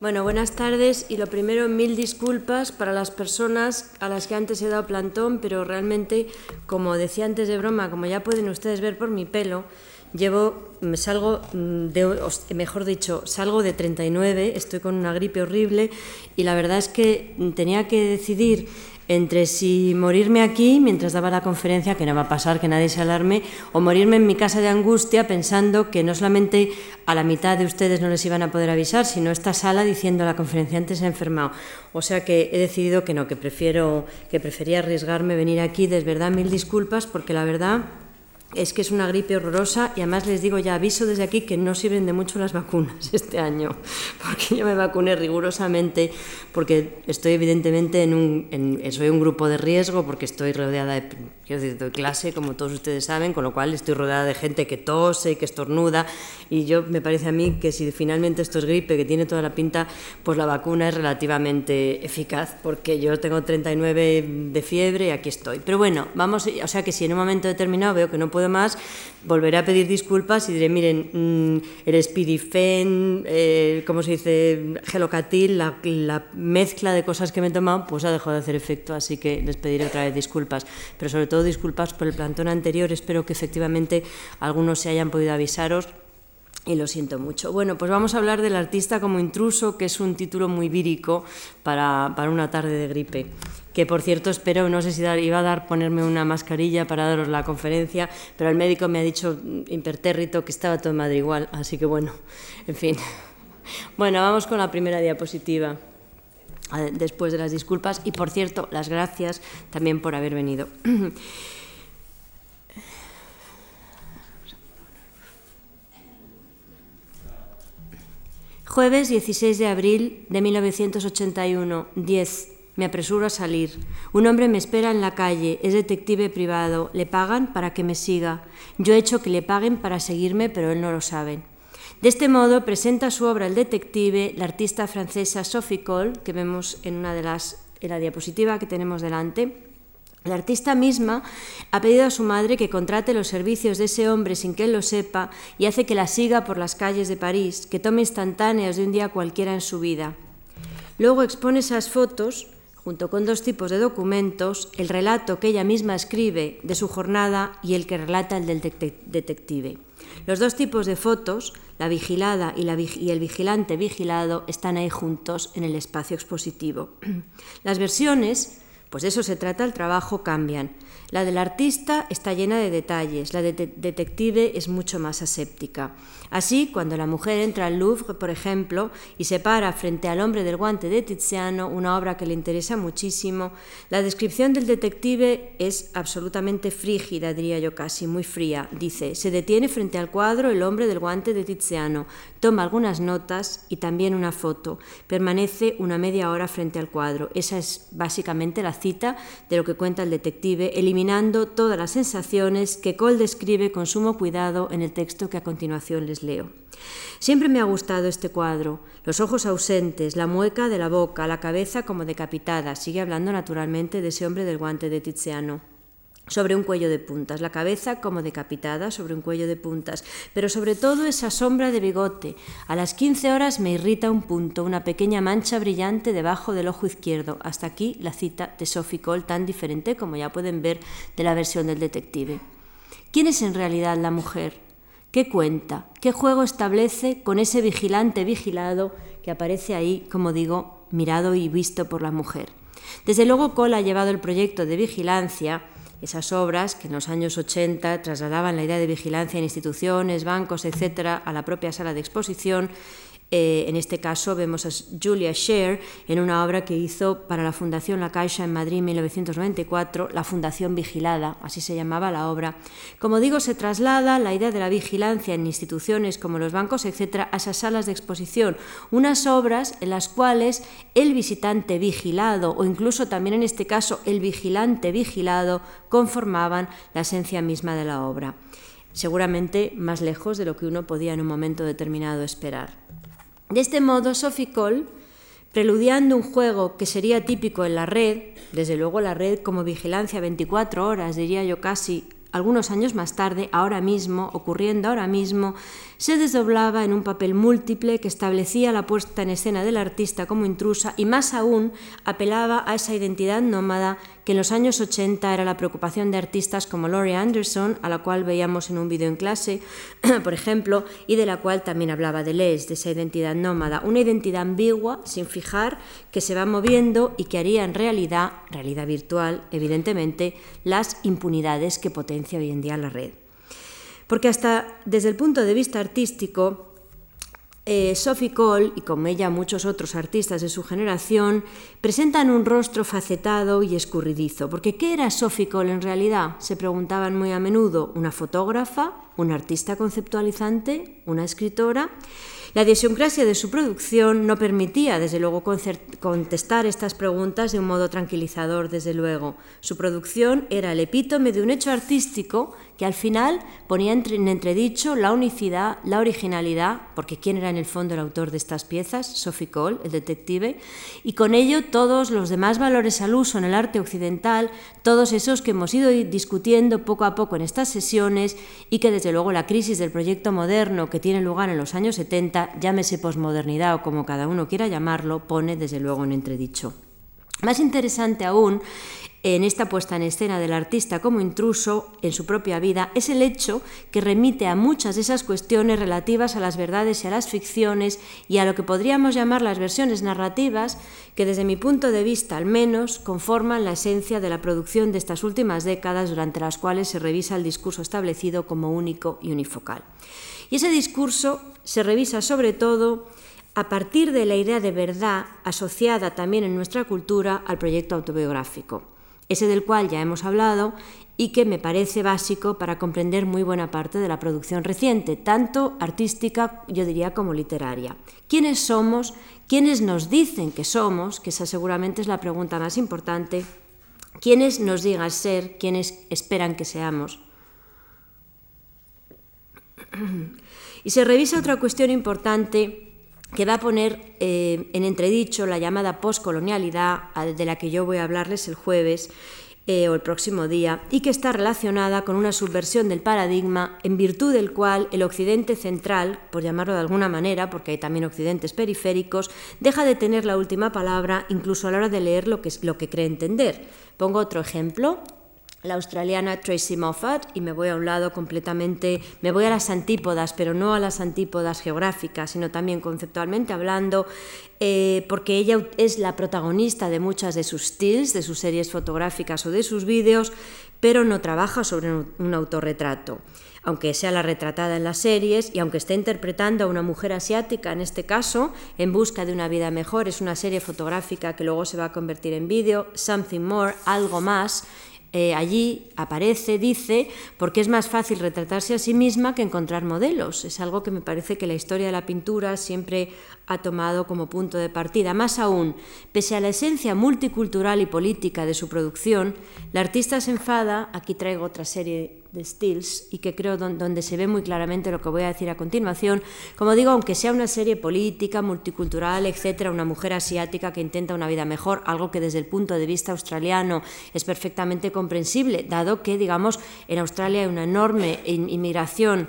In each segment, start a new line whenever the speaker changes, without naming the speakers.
Bueno, buenas tardes y lo primero, mil disculpas para las personas a las que antes he dado plantón, pero realmente, como decía antes de broma, como ya pueden ustedes ver por mi pelo, llevo, me salgo de, mejor dicho, salgo de 39, estoy con una gripe horrible y la verdad es que tenía que decidir entre si morirme aquí mientras daba la conferencia, que no va a pasar, que nadie se alarme, o morirme en mi casa de angustia pensando que no solamente a la mitad de ustedes no les iban a poder avisar, sino esta sala diciendo la conferenciante se ha enfermado. O sea que he decidido que no, que prefiero, que prefería arriesgarme venir aquí, de verdad mil disculpas, porque la verdad es que es una gripe horrorosa y además les digo ya aviso desde aquí que no sirven de mucho las vacunas este año, porque yo me vacuné rigurosamente, porque estoy evidentemente en un, en, soy un grupo de riesgo, porque estoy rodeada de, quiero decir, doy clase, como todos ustedes saben, con lo cual estoy rodeada de gente que tose, que estornuda, y yo me parece a mí que si finalmente esto es gripe, que tiene toda la pinta, pues la vacuna es relativamente eficaz, porque yo tengo 39 de fiebre y aquí estoy. Pero bueno, vamos, o sea que si en un momento determinado veo que no puedo puedo más, volveré a pedir disculpas y diré, miren, mm, el Spirifen, eh, ¿cómo se dice? Gelocatil, la, la, mezcla de cosas que me he tomado, pues ha dejado de hacer efecto, así que les pediré otra vez disculpas. Pero sobre todo disculpas por el plantón anterior, espero que efectivamente algunos se hayan podido avisaros y lo siento mucho. Bueno, pues vamos a hablar del artista como intruso, que es un título muy vírico para, para una tarde de gripe que por cierto espero, no sé si iba a dar ponerme una mascarilla para daros la conferencia, pero el médico me ha dicho impertérrito que estaba todo en Madrid igual, así que bueno, en fin. Bueno, vamos con la primera diapositiva después de las disculpas y por cierto, las gracias también por haber venido. Jueves 16 de abril de 1981, 10 me apresuro a salir. Un hombre me espera en la calle, es detective privado. Le pagan para que me siga. Yo he hecho que le paguen para seguirme, pero él no lo sabe. De este modo presenta su obra el detective, la artista francesa Sophie Cole, que vemos en una de las en la diapositiva que tenemos delante. La artista misma ha pedido a su madre que contrate los servicios de ese hombre sin que él lo sepa y hace que la siga por las calles de París, que tome instantáneos de un día cualquiera en su vida. Luego expone esas fotos junto con dos tipos de documentos, el relato que ella misma escribe de su jornada y el que relata el del detective. Los dos tipos de fotos, la vigilada y, y, el vigilante vigilado, están ahí juntos en el espacio expositivo. Las versiones, pues de eso se trata el trabajo, cambian. La del artista está llena de detalles, la de detective es mucho más aséptica. Así, cuando la mujer entra al Louvre, por ejemplo, y se para frente al hombre del guante de Tiziano, una obra que le interesa muchísimo, la descripción del detective es absolutamente frígida, diría yo casi, muy fría. Dice, se detiene frente al cuadro el hombre del guante de Tiziano, toma algunas notas y también una foto. Permanece una media hora frente al cuadro. Esa es básicamente la cita de lo que cuenta el detective, todas las sensaciones que Cole describe con sumo cuidado en el texto que a continuación les leo. Siempre me ha gustado este cuadro, los ojos ausentes, la mueca de la boca, la cabeza como decapitada. Sigue hablando naturalmente de ese hombre del guante de Tiziano sobre un cuello de puntas, la cabeza como decapitada sobre un cuello de puntas, pero sobre todo esa sombra de bigote. A las 15 horas me irrita un punto, una pequeña mancha brillante debajo del ojo izquierdo. Hasta aquí la cita de Sophie Cole, tan diferente como ya pueden ver de la versión del detective. ¿Quién es en realidad la mujer? ¿Qué cuenta? ¿Qué juego establece con ese vigilante vigilado que aparece ahí, como digo, mirado y visto por la mujer? Desde luego Cole ha llevado el proyecto de vigilancia esas obras que en los años 80 trasladaban la idea de vigilancia en instituciones, bancos, etcétera, a la propia sala de exposición eh, en este caso vemos a Julia Scher en una obra que hizo para la Fundación La Caixa en Madrid en 1994, La Fundación Vigilada, así se llamaba la obra. Como digo, se traslada la idea de la vigilancia en instituciones como los bancos, etcétera, a esas salas de exposición, unas obras en las cuales el visitante vigilado o incluso también en este caso el vigilante vigilado conformaban la esencia misma de la obra seguramente más lejos de lo que uno podía en un momento determinado esperar. De este modo, Sophie Cole, preludiando un juego que sería típico en la red, desde luego la red como vigilancia 24 horas, diría yo casi, algunos años más tarde, ahora mismo, ocurriendo ahora mismo, se desdoblaba en un papel múltiple que establecía la puesta en escena del artista como intrusa y más aún apelaba a esa identidad nómada que en los años 80 era la preocupación de artistas como Laurie Anderson, a la cual veíamos en un vídeo en clase, por ejemplo, y de la cual también hablaba de Les, de esa identidad nómada, una identidad ambigua, sin fijar, que se va moviendo y que haría en realidad, realidad virtual, evidentemente, las impunidades que potencia hoy en día la red. Porque hasta desde el punto de vista artístico, eh, Sophie Cole, y con ella muchos otros artistas de su generación, presentan un rostro facetado y escurridizo. Porque ¿qué era Sophie Cole en realidad? Se preguntaban muy a menudo. ¿Una fotógrafa? ¿Una artista conceptualizante? ¿Una escritora? La idiosincrasia de su producción no permitía, desde luego, contestar estas preguntas de un modo tranquilizador, desde luego. Su producción era el epítome de un hecho artístico que al final ponía en entredicho la unicidad, la originalidad, porque quién era en el fondo el autor de estas piezas, Sophie Cole, el detective, y con ello todos los demás valores al uso en el arte occidental, todos esos que hemos ido discutiendo poco a poco en estas sesiones y que desde luego la crisis del proyecto moderno que tiene lugar en los años 70, llámese posmodernidad o como cada uno quiera llamarlo, pone desde luego en entredicho. Más interesante aún en esta puesta en escena del artista como intruso en su propia vida es el hecho que remite a muchas de esas cuestiones relativas a las verdades y a las ficciones y a lo que podríamos llamar las versiones narrativas que desde mi punto de vista al menos conforman la esencia de la producción de estas últimas décadas durante las cuales se revisa el discurso establecido como único y unifocal. Y ese discurso se revisa sobre todo a partir de la idea de verdad asociada también en nuestra cultura al proyecto autobiográfico ese del cual ya hemos hablado y que me parece básico para comprender muy buena parte de la producción reciente, tanto artística, yo diría, como literaria. ¿Quiénes somos? ¿Quiénes nos dicen que somos? Que esa seguramente es la pregunta más importante. ¿Quiénes nos digan ser? ¿Quiénes esperan que seamos? Y se revisa otra cuestión importante que va a poner eh, en entredicho la llamada poscolonialidad, de la que yo voy a hablarles el jueves eh, o el próximo día, y que está relacionada con una subversión del paradigma en virtud del cual el occidente central, por llamarlo de alguna manera, porque hay también occidentes periféricos, deja de tener la última palabra incluso a la hora de leer lo que, lo que cree entender. Pongo otro ejemplo la australiana Tracy Moffat y me voy a un lado completamente, me voy a las antípodas, pero no a las antípodas geográficas, sino también conceptualmente hablando, eh, porque ella es la protagonista de muchas de sus stills, de sus series fotográficas o de sus vídeos, pero no trabaja sobre un, autorretrato aunque sea la retratada en las series y aunque esté interpretando a una mujer asiática, en este caso, en busca de una vida mejor, es una serie fotográfica que luego se va a convertir en vídeo, Something More, algo más, eh, allí aparece, dice, porque es más fácil retratarse a sí misma que encontrar modelos. Es algo que me parece que la historia de la pintura siempre ha tomado como punto de partida. Más aún, pese a la esencia multicultural y política de su producción, la artista se enfada, aquí traigo otra serie de stills y que creo donde se ve muy claramente lo que voy a decir a continuación. Como digo, aunque sea una serie política, multicultural, etcétera, una mujer asiática que intenta una vida mejor, algo que desde el punto de vista australiano es perfectamente comprensible, dado que, digamos, en Australia hay una enorme inmigración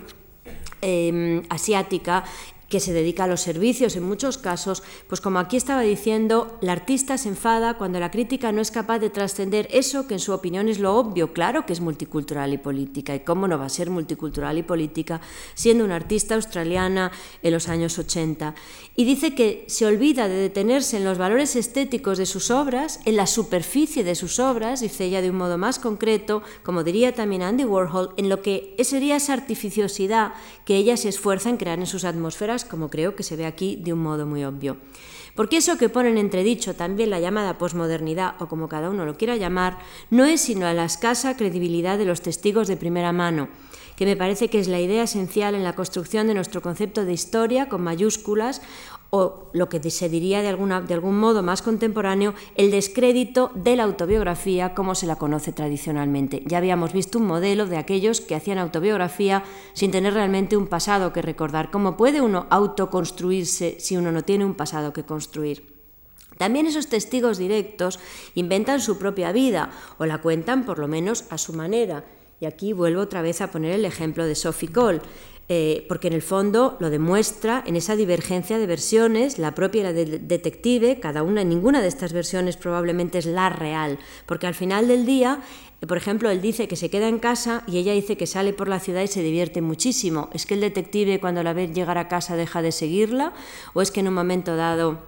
em, asiática que se dedica a los servicios en muchos casos, pues como aquí estaba diciendo, la artista se enfada cuando la crítica no es capaz de trascender eso que en su opinión es lo obvio, claro que es multicultural y política, y cómo no va a ser multicultural y política siendo una artista australiana en los años 80. Y dice que se olvida de detenerse en los valores estéticos de sus obras, en la superficie de sus obras, dice ella de un modo más concreto, como diría también Andy Warhol, en lo que sería esa artificiosidad que ella se esfuerza en crear en sus atmósferas como creo que se ve aquí de un modo muy obvio. Porque eso que pone en entredicho también la llamada posmodernidad, o como cada uno lo quiera llamar, no es sino a la escasa credibilidad de los testigos de primera mano, que me parece que es la idea esencial en la construcción de nuestro concepto de historia con mayúsculas o lo que se diría de, alguna, de algún modo más contemporáneo, el descrédito de la autobiografía como se la conoce tradicionalmente. Ya habíamos visto un modelo de aquellos que hacían autobiografía sin tener realmente un pasado que recordar. ¿Cómo puede uno autoconstruirse si uno no tiene un pasado que construir? También esos testigos directos inventan su propia vida o la cuentan por lo menos a su manera Y aquí vuelvo otra vez a poner el ejemplo de Sophie Cole. Eh, porque en el fondo lo demuestra en esa divergencia de versiones, la propia la del detective, cada una, ninguna de estas versiones probablemente es la real, porque al final del día, eh, por ejemplo, él dice que se queda en casa y ella dice que sale por la ciudad y se divierte muchísimo. ¿Es que el detective cuando la ve llegar a casa deja de seguirla? ¿O es que en un momento dado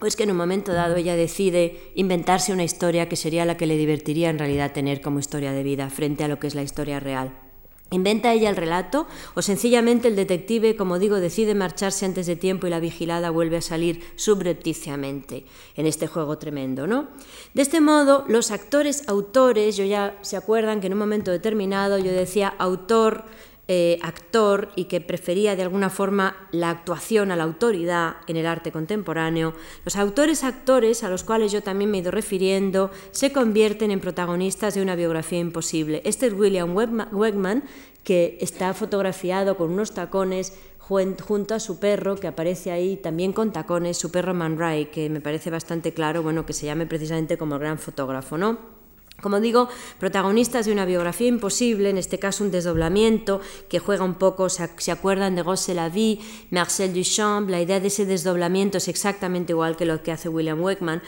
o es que en un momento dado ella decide inventarse una historia que sería la que le divertiría en realidad tener como historia de vida frente a lo que es la historia real. ¿Inventa ella el relato o sencillamente el detective, como digo, decide marcharse antes de tiempo y la vigilada vuelve a salir subrepticiamente en este juego tremendo, ¿no? De este modo, los actores autores, yo ya se acuerdan que en un momento determinado yo decía autor eh, actor y que prefería de alguna forma la actuación a la autoridad en el arte contemporáneo, los autores actores a los cuales yo también me he ido refiriendo se convierten en protagonistas de una biografía imposible. Este es William Wegman, que está fotografiado con unos tacones junto a su perro, que aparece ahí también con tacones, su perro Man Ray, que me parece bastante claro, bueno, que se llame precisamente como gran fotógrafo, ¿no? Como digo, protagonistas de una biografía imposible, en este caso un desdoblamiento que juega un poco, se, acuerdan de Gosse la Vie, Marcel Duchamp, la idea de ese desdoblamiento es exactamente igual que lo que hace William Wakeman.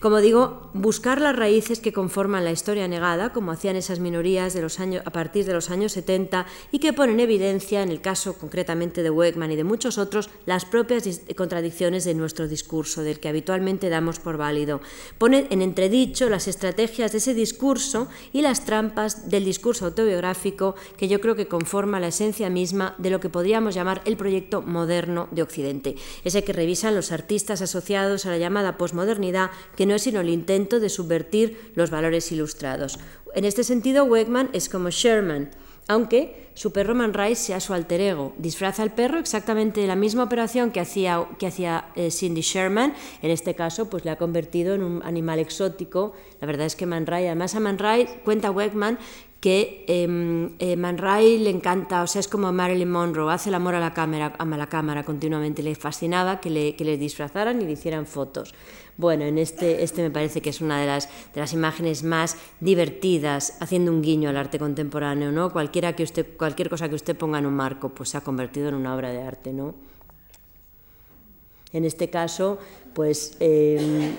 Como digo, buscar las raíces que conforman la historia negada, como hacían esas minorías de los años, a partir de los años 70 y que ponen en evidencia, en el caso concretamente de Wakeman y de muchos otros, las propias contradicciones de nuestro discurso, del que habitualmente damos por válido. Pone en entredicho las estrategias de ese discurso discurso y las trampas del discurso autobiográfico que yo creo que conforma la esencia misma de lo que podríamos llamar el proyecto moderno de Occidente, ese que revisan los artistas asociados a la llamada posmodernidad, que no es sino el intento de subvertir los valores ilustrados. En este sentido, Wegman es como Sherman, aunque su perro Man Rice sea su alter ego. Disfraza al perro exactamente la misma operación que hacía, que hacía eh, Cindy Sherman, en este caso pues le ha convertido en un animal exótico. La verdad es que Man Ray, además a Man Ray, cuenta Wegman que em, eh, Man Ray le encanta, o sea, es como Marilyn Monroe, hace el amor a la cámara, a la cámara continuamente, le fascinaba que le, que le disfrazaran y le hicieran fotos. Bueno, en este, este me parece que es una de las, de las imágenes más divertidas, haciendo un guiño al arte contemporáneo, ¿no? Cualquiera que usted, cualquier cosa que usted ponga en un marco, pues se ha convertido en una obra de arte, ¿no? En este caso, pues em,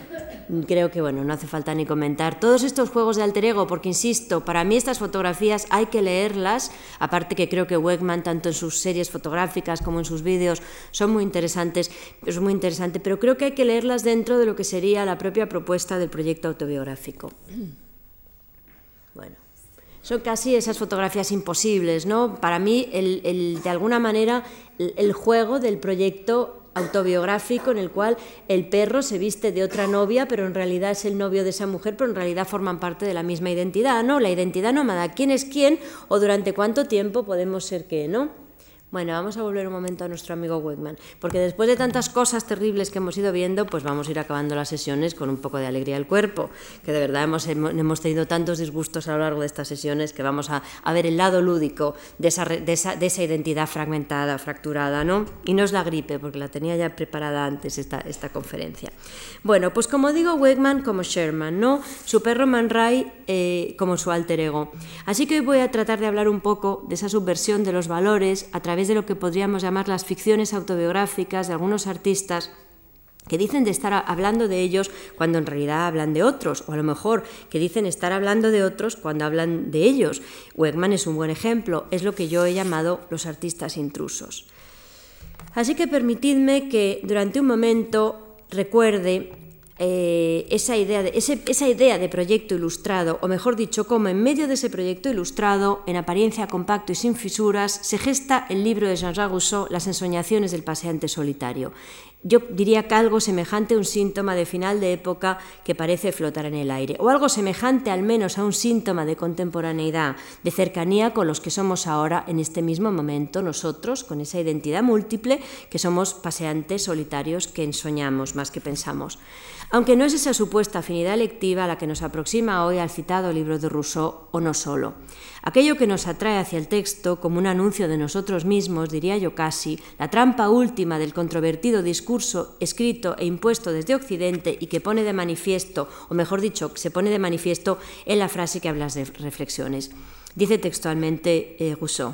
creo que bueno, no hace falta ni comentar todos estos juegos de alter ego, porque insisto, para mí estas fotografías hay que leerlas, aparte que creo que Wegman, tanto en sus series fotográficas como en sus vídeos, son muy interesantes, es muy interesante, pero creo que hay que leerlas dentro de lo que sería la propia propuesta del proyecto autobiográfico. Bueno. Son casi esas fotografías imposibles, ¿no? Para mí, el, de alguna manera, el juego del proyecto autobiográfico en el cual el perro se viste de otra novia, pero en realidad es el novio de esa mujer, pero en realidad forman parte de la misma identidad, ¿no? La identidad nómada, quién es quién o durante cuánto tiempo podemos ser qué, ¿no? Bueno, vamos a volver un momento a nuestro amigo Wegman, porque después de tantas cosas terribles que hemos ido viendo, pues vamos a ir acabando las sesiones con un poco de alegría al cuerpo, que de verdad hemos, hemos tenido tantos disgustos a lo largo de estas sesiones que vamos a, ver el lado lúdico de esa, de, esa, de esa, identidad fragmentada, fracturada, ¿no? Y no es la gripe, porque la tenía ya preparada antes esta, esta conferencia. Bueno, pues como digo, Wegman como Sherman, ¿no? Su perro Man Ray eh, como su alter ego. Así que hoy voy a tratar de hablar un poco de esa subversión de los valores a través de lo que podríamos llamar las ficciones autobiográficas de algunos artistas que dicen de estar hablando de ellos cuando en realidad hablan de otros, o a lo mejor que dicen estar hablando de otros cuando hablan de ellos. Wegman es un buen ejemplo, es lo que yo he llamado los artistas intrusos. Así que permitidme que durante un momento recuerde eh, esa, idea de, esa idea de proyecto ilustrado, o mejor dicho, cómo en medio de ese proyecto ilustrado, en apariencia compacto y sin fisuras, se gesta el libro de Jean-Jacques Rousseau, Las ensoñaciones del paseante solitario. Yo diría que algo semejante a un síntoma de final de época que parece flotar en el aire, o algo semejante al menos a un síntoma de contemporaneidad, de cercanía con los que somos ahora en este mismo momento nosotros, con esa identidad múltiple que somos paseantes solitarios que ensoñamos más que pensamos. Aunque no es esa supuesta afinidad lectiva la que nos aproxima hoy al citado libro de Rousseau o no solo. Aquello que nos atrae hacia el texto como un anuncio de nosotros mismos, diría yo casi, la trampa última del controvertido discurso escrito e impuesto desde Occidente y que pone de manifiesto, o mejor dicho, se pone de manifiesto en la frase que hablas de reflexiones. Dice textualmente eh, Rousseau.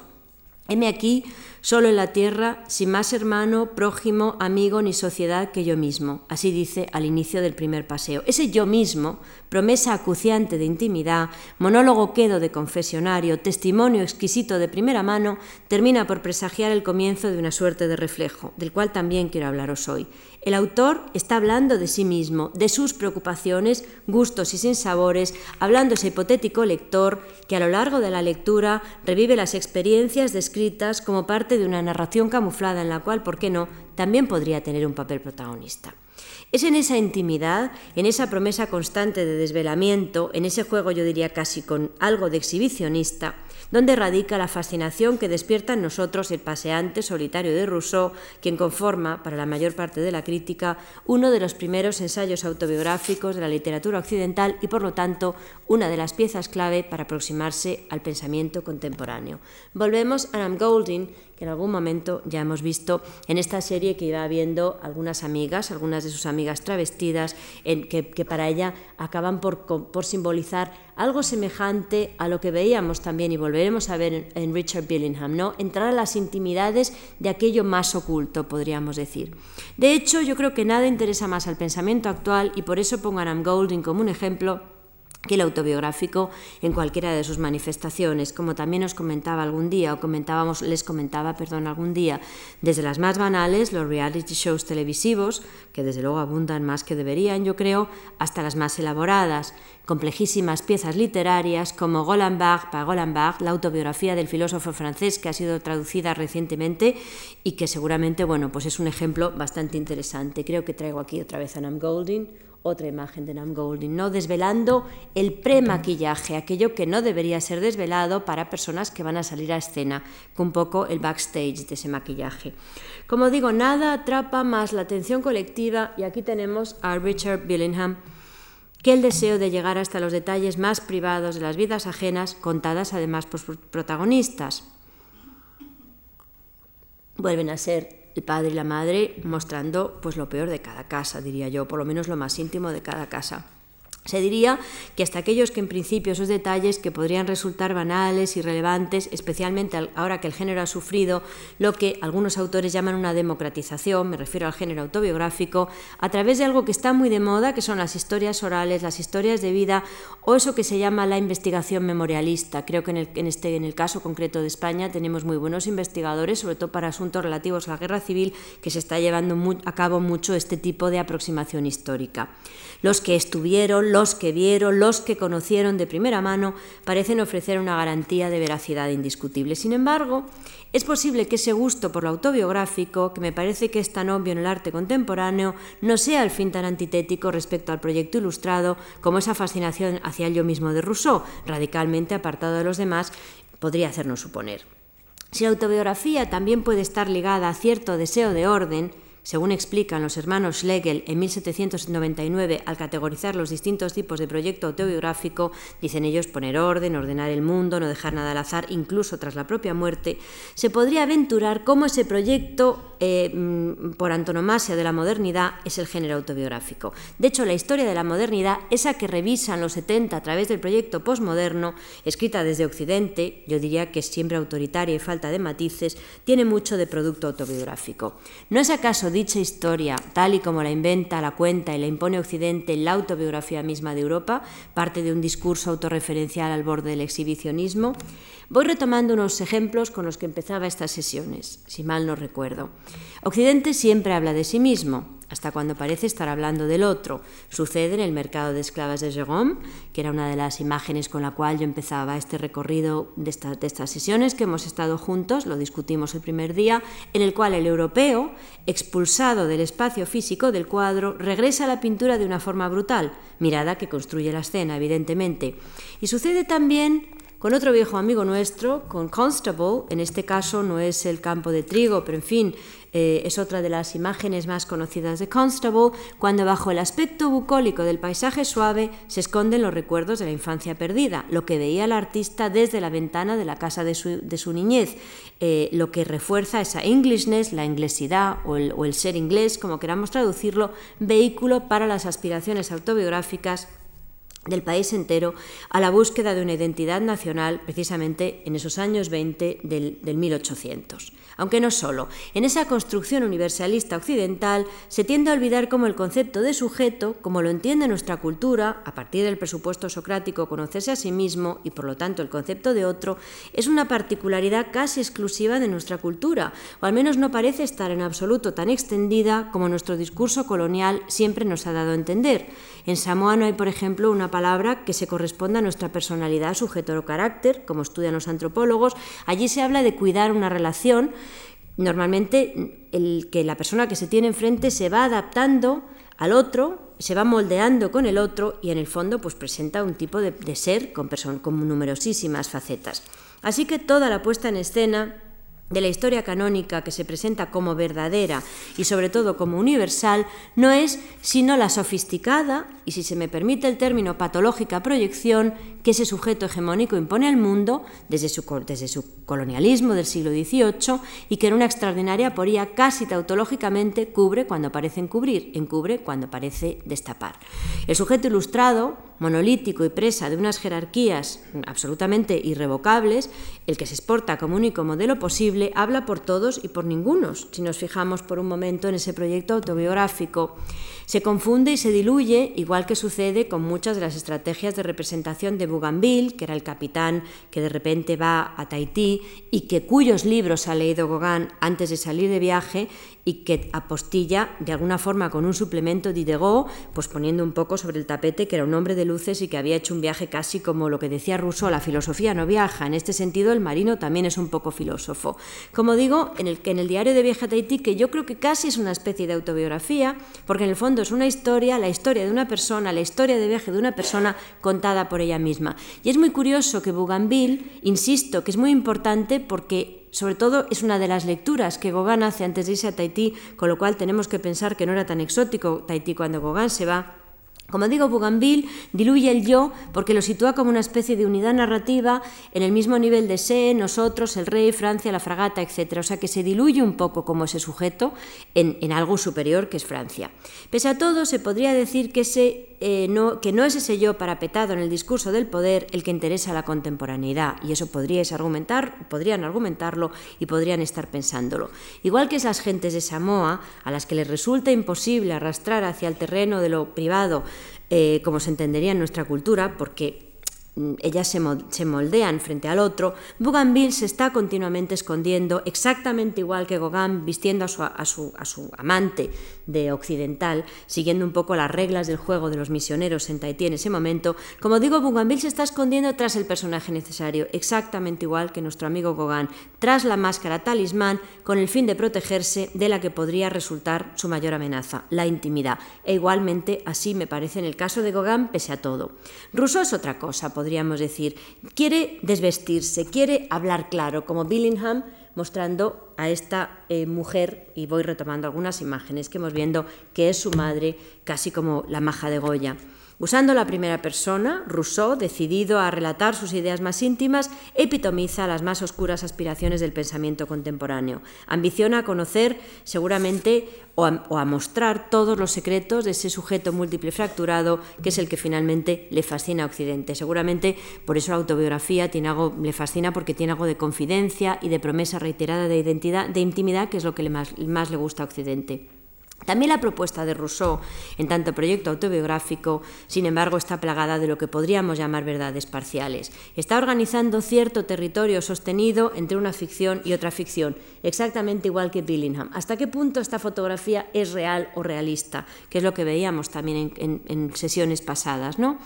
Heme aquí, solo en la tierra, sin más hermano, prójimo, amigo ni sociedad que yo mismo. Así dice al inicio del primer paseo. Ese yo mismo, promesa acuciante de intimidad, monólogo quedo de confesionario, testimonio exquisito de primera mano, termina por presagiar el comienzo de una suerte de reflejo, del cual también quiero hablaros hoy. El autor está hablando de sí mismo, de sus preocupaciones, gustos y sinsabores, hablando ese hipotético lector que a lo largo de la lectura revive las experiencias descritas como parte de una narración camuflada en la cual, ¿por qué no?, también podría tener un papel protagonista. Es en esa intimidad, en esa promesa constante de desvelamiento, en ese juego yo diría casi con algo de exhibicionista, donde radica la fascinación que despierta en nosotros el paseante solitario de Rousseau, quien conforma, para la mayor parte de la crítica, uno de los primeros ensayos autobiográficos de la literatura occidental y, por lo tanto, una de las piezas clave para aproximarse al pensamiento contemporáneo. Volvemos a Nam Golding, en algún momento ya hemos visto en esta serie que iba viendo algunas amigas, algunas de sus amigas travestidas, que, para ella acaban por, simbolizar algo semejante a lo que veíamos también y volveremos a ver en, Richard Billingham, ¿no? entrar a las intimidades de aquello más oculto, podríamos decir. De hecho, yo creo que nada interesa más al pensamiento actual y por eso pongo a Golding como un ejemplo que el autobiográfico en cualquiera de sus manifestaciones, como también os comentaba algún día, o comentábamos, les comentaba, perdón, algún día, desde las más banales, los reality shows televisivos, que desde luego abundan más que deberían, yo creo, hasta las más elaboradas, complejísimas piezas literarias como Golenbach para Golenbach, la autobiografía del filósofo francés que ha sido traducida recientemente y que seguramente, bueno, pues es un ejemplo bastante interesante. Creo que traigo aquí otra vez a Nam Golding otra imagen de Nam Golding, ¿no? desvelando el premaquillaje, aquello que no debería ser desvelado para personas que van a salir a escena, con un poco el backstage de ese maquillaje. Como digo, nada atrapa más la atención colectiva y aquí tenemos a Richard Billingham que el deseo de llegar hasta los detalles más privados de las vidas ajenas, contadas además por protagonistas. Vuelven a ser el padre y la madre mostrando pues lo peor de cada casa, diría yo, por lo menos lo más íntimo de cada casa. Se diría que hasta aquellos que en principio esos detalles que podrían resultar banales, irrelevantes, especialmente ahora que el género ha sufrido lo que algunos autores llaman una democratización, me refiero al género autobiográfico, a través de algo que está muy de moda, que son las historias orales, las historias de vida o eso que se llama la investigación memorialista. Creo que en el, este, en el caso concreto de España tenemos muy buenos investigadores, sobre todo para asuntos relativos a la guerra civil, que se está llevando a cabo mucho este tipo de aproximación histórica. Los que estuvieron, los que vieron, los que conocieron de primera mano, parecen ofrecer una garantía de veracidad indiscutible. Sin embargo, es posible que ese gusto por lo autobiográfico, que me parece que es tan obvio en el arte contemporáneo, no sea al fin tan antitético respecto al proyecto ilustrado como esa fascinación hacia el yo mismo de Rousseau, radicalmente apartado de los demás, podría hacernos suponer. Si la autobiografía también puede estar ligada a cierto deseo de orden, según explican los hermanos Schlegel en 1799 al categorizar los distintos tipos de proyecto autobiográfico, dicen ellos poner orden, ordenar el mundo, no dejar nada al azar, incluso tras la propia muerte, se podría aventurar cómo ese proyecto eh, mm, por antonomasia de la modernidad es el género autobiográfico. De hecho, la historia de la modernidad, esa que revisan los 70 a través del proyecto postmoderno, escrita desde Occidente, yo diría que es siempre autoritaria y falta de matices, tiene mucho de producto autobiográfico. ¿No es acaso dicha historia, tal y como la inventa, la cuenta y la impone Occidente en la autobiografía misma de Europa, parte de un discurso autorreferencial al borde del exhibicionismo? Voy retomando unos ejemplos con los que empezaba estas sesiones, si mal no recuerdo. Occidente siempre habla de sí mismo, hasta cuando parece estar hablando del otro. Sucede en el mercado de esclavas de Jérôme, que era una de las imágenes con la cual yo empezaba este recorrido de, de estas sesiones que hemos estado juntos, lo discutimos el primer día, en el cual el europeo, expulsado del espacio físico del cuadro, regresa a la pintura de una forma brutal, mirada que construye la escena, evidentemente. Y sucede también con otro viejo amigo nuestro, con Constable, en este caso no es el campo de trigo, pero en fin, eh, es otra de las imágenes más conocidas de Constable, cuando bajo el aspecto bucólico del paisaje suave se esconden los recuerdos de la infancia perdida, lo que veía el artista desde la ventana de la casa de su, niñez, eh, lo que refuerza esa Englishness, la inglesidad o el, o el ser inglés, como queramos traducirlo, vehículo para las aspiraciones autobiográficas del país entero a la búsqueda de una identidad nacional precisamente en esos años 20 del, 1800. Aunque no solo, en esa construcción universalista occidental se tiende a olvidar cómo el concepto de sujeto, como lo entiende nuestra cultura, a partir del presupuesto socrático conocerse a sí mismo y por lo tanto el concepto de otro, es una particularidad casi exclusiva de nuestra cultura, o al menos no parece estar en absoluto tan extendida como nuestro discurso colonial siempre nos ha dado a entender. En Samoa no hay, por ejemplo, una palabra que se corresponda a nuestra personalidad, sujeto o carácter, como estudian los antropólogos. Allí se habla de cuidar una relación. Normalmente el que la persona que se tiene enfrente se va adaptando al otro, se va moldeando con el otro y en el fondo pues presenta un tipo de, ser con, con numerosísimas facetas. Así que toda la puesta en escena de la historia canónica que se presenta como verdadera y sobre todo como universal no es sino la sofisticada y si se me permite el término patológica proyección que ese sujeto hegemónico impone al mundo desde su, desde su colonialismo del siglo XVIII y que en una extraordinaria aporía casi tautológicamente cubre cuando parece encubrir, encubre cuando parece destapar. El sujeto ilustrado, monolítico y presa de unas jerarquías absolutamente irrevocables, el que se exporta como único modelo posible, habla por todos y por ningunos, si nos fijamos por un momento en ese proyecto autobiográfico. Se confunde y se diluye, igual que sucede con muchas de las estrategias de representación de Bougainville, que era el capitán que de repente va a Tahití y que cuyos libros ha leído Gauguin antes de salir de viaje y que apostilla de alguna forma con un suplemento de Diderot, pues poniendo un poco sobre el tapete que era un hombre de luces y que había hecho un viaje casi como lo que decía Rousseau, la filosofía no viaja. En este sentido, el marino también es un poco filósofo. Como digo, en el, en el diario de viaje a Tahití, que yo creo que casi es una especie de autobiografía, porque en el fondo es una historia, la historia de una persona, la historia de viaje de una persona contada por ella misma. Y es muy curioso que Bougainville, insisto, que es muy importante porque sobre todo es una de las lecturas que Gauguin hace antes de irse a Tahití, con lo cual tenemos que pensar que no era tan exótico Tahití cuando Gauguin se va como digo, Bougainville diluye el yo porque lo sitúa como una especie de unidad narrativa en el mismo nivel de sé, nosotros, el rey, Francia, la fragata, etc. O sea que se diluye un poco como ese sujeto en, en algo superior que es Francia. Pese a todo, se podría decir que ese eh, no, que no es ese yo parapetado en el discurso del poder el que interesa a la contemporaneidad, y eso podríais argumentar, podrían argumentarlo y podrían estar pensándolo. Igual que esas gentes de Samoa, a las que les resulta imposible arrastrar hacia el terreno de lo privado, eh, como se entendería en nuestra cultura, porque Mm, ellas se moldean frente al otro, Bougainville se está continuamente escondiendo, exactamente igual que Gauguin vistiendo a su, a, su, a su, amante de occidental, siguiendo un poco las reglas del juego de los misioneros en Tahití en ese momento. Como digo, Bougainville se está escondiendo tras el personaje necesario, exactamente igual que nuestro amigo Gauguin, tras la máscara talismán, con el fin de protegerse de la que podría resultar su mayor amenaza, la intimidad. E igualmente así me parece en el caso de Gauguin, pese a todo. Rousseau es otra cosa, podríamos decir. Quiere desvestirse, quiere hablar claro, como Billingham mostrando a esta eh, mujer, y voy retomando algunas imágenes que hemos viendo, que es su madre, casi como la maja de Goya. Usando la primera persona, Rousseau, decidido a relatar sus ideas más íntimas, epitomiza las más oscuras aspiraciones del pensamiento contemporáneo. Ambiciona a conocer, seguramente, o a, mostrar todos los secretos de ese sujeto múltiple fracturado que es el que finalmente le fascina a Occidente. Seguramente por eso la autobiografía tiene algo, le fascina porque tiene algo de confidencia y de promesa reiterada de identidad, de intimidad, que es lo que más, más le gusta a Occidente. También la propuesta de Rousseau, en tanto proyecto autobiográfico, sin embargo, está plagada de lo que podríamos llamar verdades parciales. Está organizando cierto territorio sostenido entre una ficción y otra ficción, exactamente igual que Billingham. ¿Hasta qué punto esta fotografía es real o realista? Que es lo que veíamos también en, en sesiones pasadas, ¿no?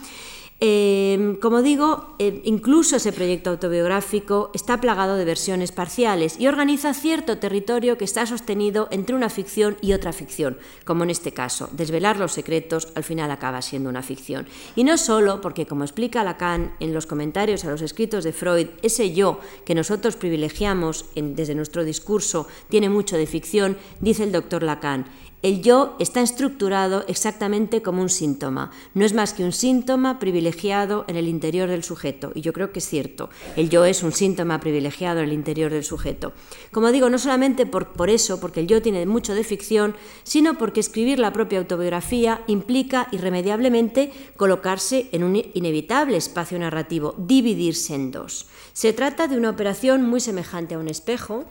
Eh, como digo, eh, incluso ese proyecto autobiográfico está plagado de versiones parciales y organiza cierto territorio que está sostenido entre una ficción y otra ficción, como en este caso, desvelar los secretos al final acaba siendo una ficción. Y no solo porque, como explica Lacan en los comentarios a los escritos de Freud, ese yo que nosotros privilegiamos desde nuestro discurso tiene mucho de ficción, dice el doctor Lacan, el yo está estructurado exactamente como un síntoma. No es más que un síntoma privilegiado en el interior del sujeto. Y yo creo que es cierto. El yo es un síntoma privilegiado en el interior del sujeto. Como digo, no solamente por, por eso, porque el yo tiene mucho de ficción, sino porque escribir la propia autobiografía implica irremediablemente colocarse en un inevitable espacio narrativo, dividirse en dos. Se trata de una operación muy semejante a un espejo.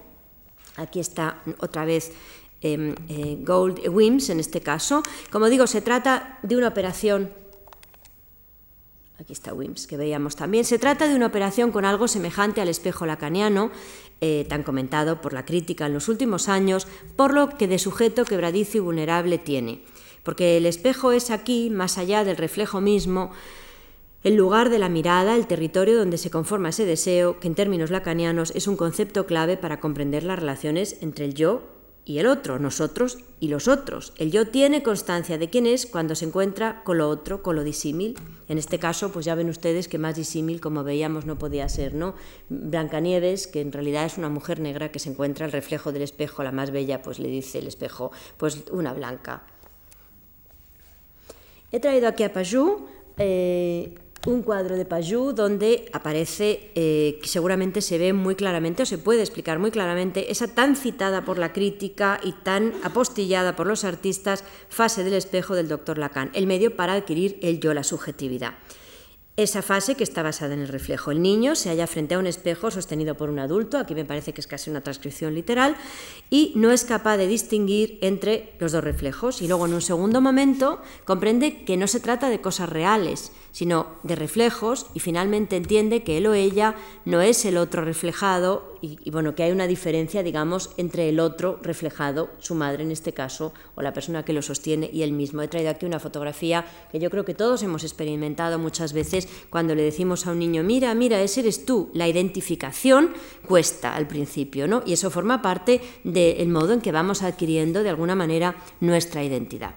Aquí está otra vez Em, eh, Gold Wims en este caso. Como digo, se trata de una operación aquí está Wims, que veíamos también. Se trata de una operación con algo semejante al espejo lacaniano, eh, tan comentado por la crítica en los últimos años, por lo que de sujeto quebradizo y vulnerable tiene. Porque el espejo es aquí, más allá del reflejo mismo, el lugar de la mirada, el territorio donde se conforma ese deseo, que en términos lacanianos es un concepto clave para comprender las relaciones entre el yo y el otro, nosotros y los otros. El yo tiene constancia de quién es cuando se encuentra con lo otro, con lo disímil. En este caso, pues ya ven ustedes que más disímil, como veíamos, no podía ser, ¿no? Blancanieves, que en realidad es una mujer negra que se encuentra al reflejo del espejo, la más bella, pues le dice el espejo, pues una blanca. He traído aquí a Pajou eh, un cuadro de Pajou donde aparece, eh, que seguramente se ve muy claramente o se puede explicar muy claramente, esa tan citada por la crítica y tan apostillada por los artistas fase del espejo del doctor Lacan, el medio para adquirir el yo, la subjetividad. Esa fase que está basada en el reflejo. El niño se halla frente a un espejo sostenido por un adulto, aquí me parece que es casi una transcripción literal, y no es capaz de distinguir entre los dos reflejos. Y luego en un segundo momento comprende que no se trata de cosas reales, sino de reflejos y finalmente entiende que él o ella no es el otro reflejado y, bueno, que hay una diferencia, digamos, entre el otro reflejado, su madre en este caso, o la persona que lo sostiene y él mismo. He traído aquí una fotografía que yo creo que todos hemos experimentado muchas veces cuando le decimos a un niño, mira, mira, ese eres tú. La identificación cuesta al principio, ¿no? Y eso forma parte del modo en que vamos adquiriendo de alguna manera nuestra identidad.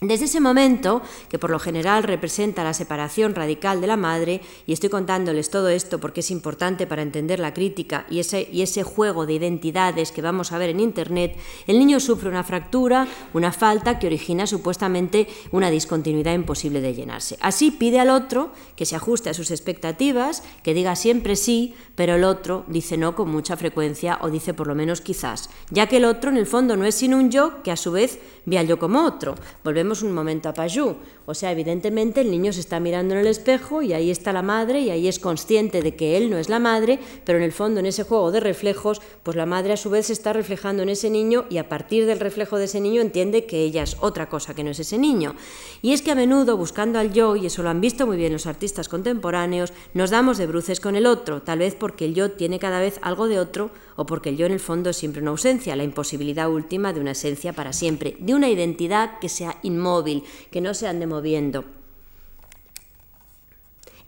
Desde ese momento, que por lo general representa la separación radical de la madre, y estoy contándoles todo esto porque es importante para entender la crítica y ese, y ese juego de identidades que vamos a ver en Internet, el niño sufre una fractura, una falta que origina supuestamente una discontinuidad imposible de llenarse. Así pide al otro que se ajuste a sus expectativas, que diga siempre sí, pero el otro dice no con mucha frecuencia o dice por lo menos quizás, ya que el otro en el fondo no es sino un yo que a su vez ve al yo como otro. Volvemos un momento a Pajou. O sea, evidentemente el niño se está mirando en el espejo y ahí está la madre y ahí es consciente de que él no es la madre, pero en el fondo en ese juego de reflejos, pues la madre a su vez se está reflejando en ese niño y a partir del reflejo de ese niño entiende que ella es otra cosa que no es ese niño. Y es que a menudo buscando al yo, y eso lo han visto muy bien los artistas contemporáneos, nos damos de bruces con el otro, tal vez porque el yo tiene cada vez algo de otro o porque el yo en el fondo es siempre una ausencia, la imposibilidad última de una esencia para siempre, de una identidad que sea inmóvil, que no se ande moviendo.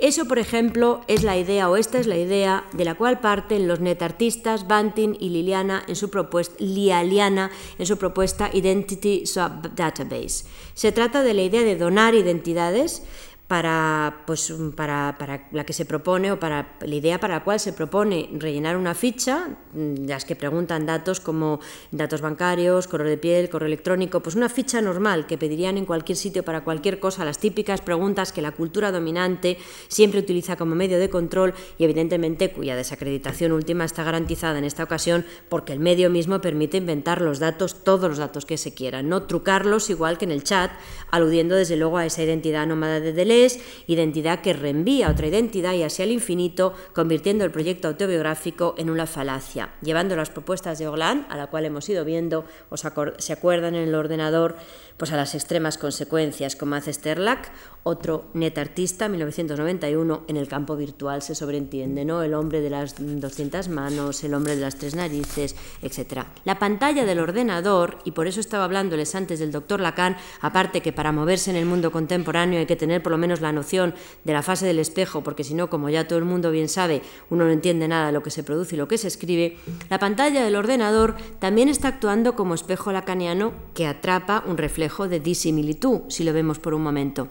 Eso, por ejemplo, es la idea, o esta es la idea, de la cual parten los netartistas Banting y Liliana en su propuesta, Lialiana en su propuesta Identity Sub Database. Se trata de la idea de donar identidades para, pues, para, para, la que se propone o para la idea para la cual se propone rellenar una ficha, mm, las que preguntan datos como datos bancarios, correo de piel, correo electrónico, pues una ficha normal que pedirían en cualquier sitio para cualquier cosa, las típicas preguntas que la cultura dominante siempre utiliza como medio de control y evidentemente cuya desacreditación última está garantizada en esta ocasión porque el medio mismo permite inventar los datos, todos los datos que se quieran, no trucarlos igual que en el chat, aludiendo desde luego a esa identidad nómada de Deleuze identidad que reenvía otra identidad y así al infinito, convirtiendo el proyecto autobiográfico en una falacia, llevando las propuestas de Orlan, a la cual hemos ido viendo, os se acuerdan en el ordenador, pues a las extremas consecuencias, como hace Sterlack, otro net artista, 1991, en el campo virtual se sobreentiende, ¿no? El hombre de las 200 manos, el hombre de las tres narices, etc. La pantalla del ordenador, y por eso estaba hablándoles antes del doctor Lacan, aparte que para moverse en el mundo contemporáneo hay que tener por lo menos la noción de la fase del espejo, porque si no, como ya todo el mundo bien sabe, uno no entiende nada de lo que se produce y lo que se escribe, la pantalla del ordenador también está actuando como espejo lacaniano que atrapa un reflejo de disimilitud, si lo vemos por un momento.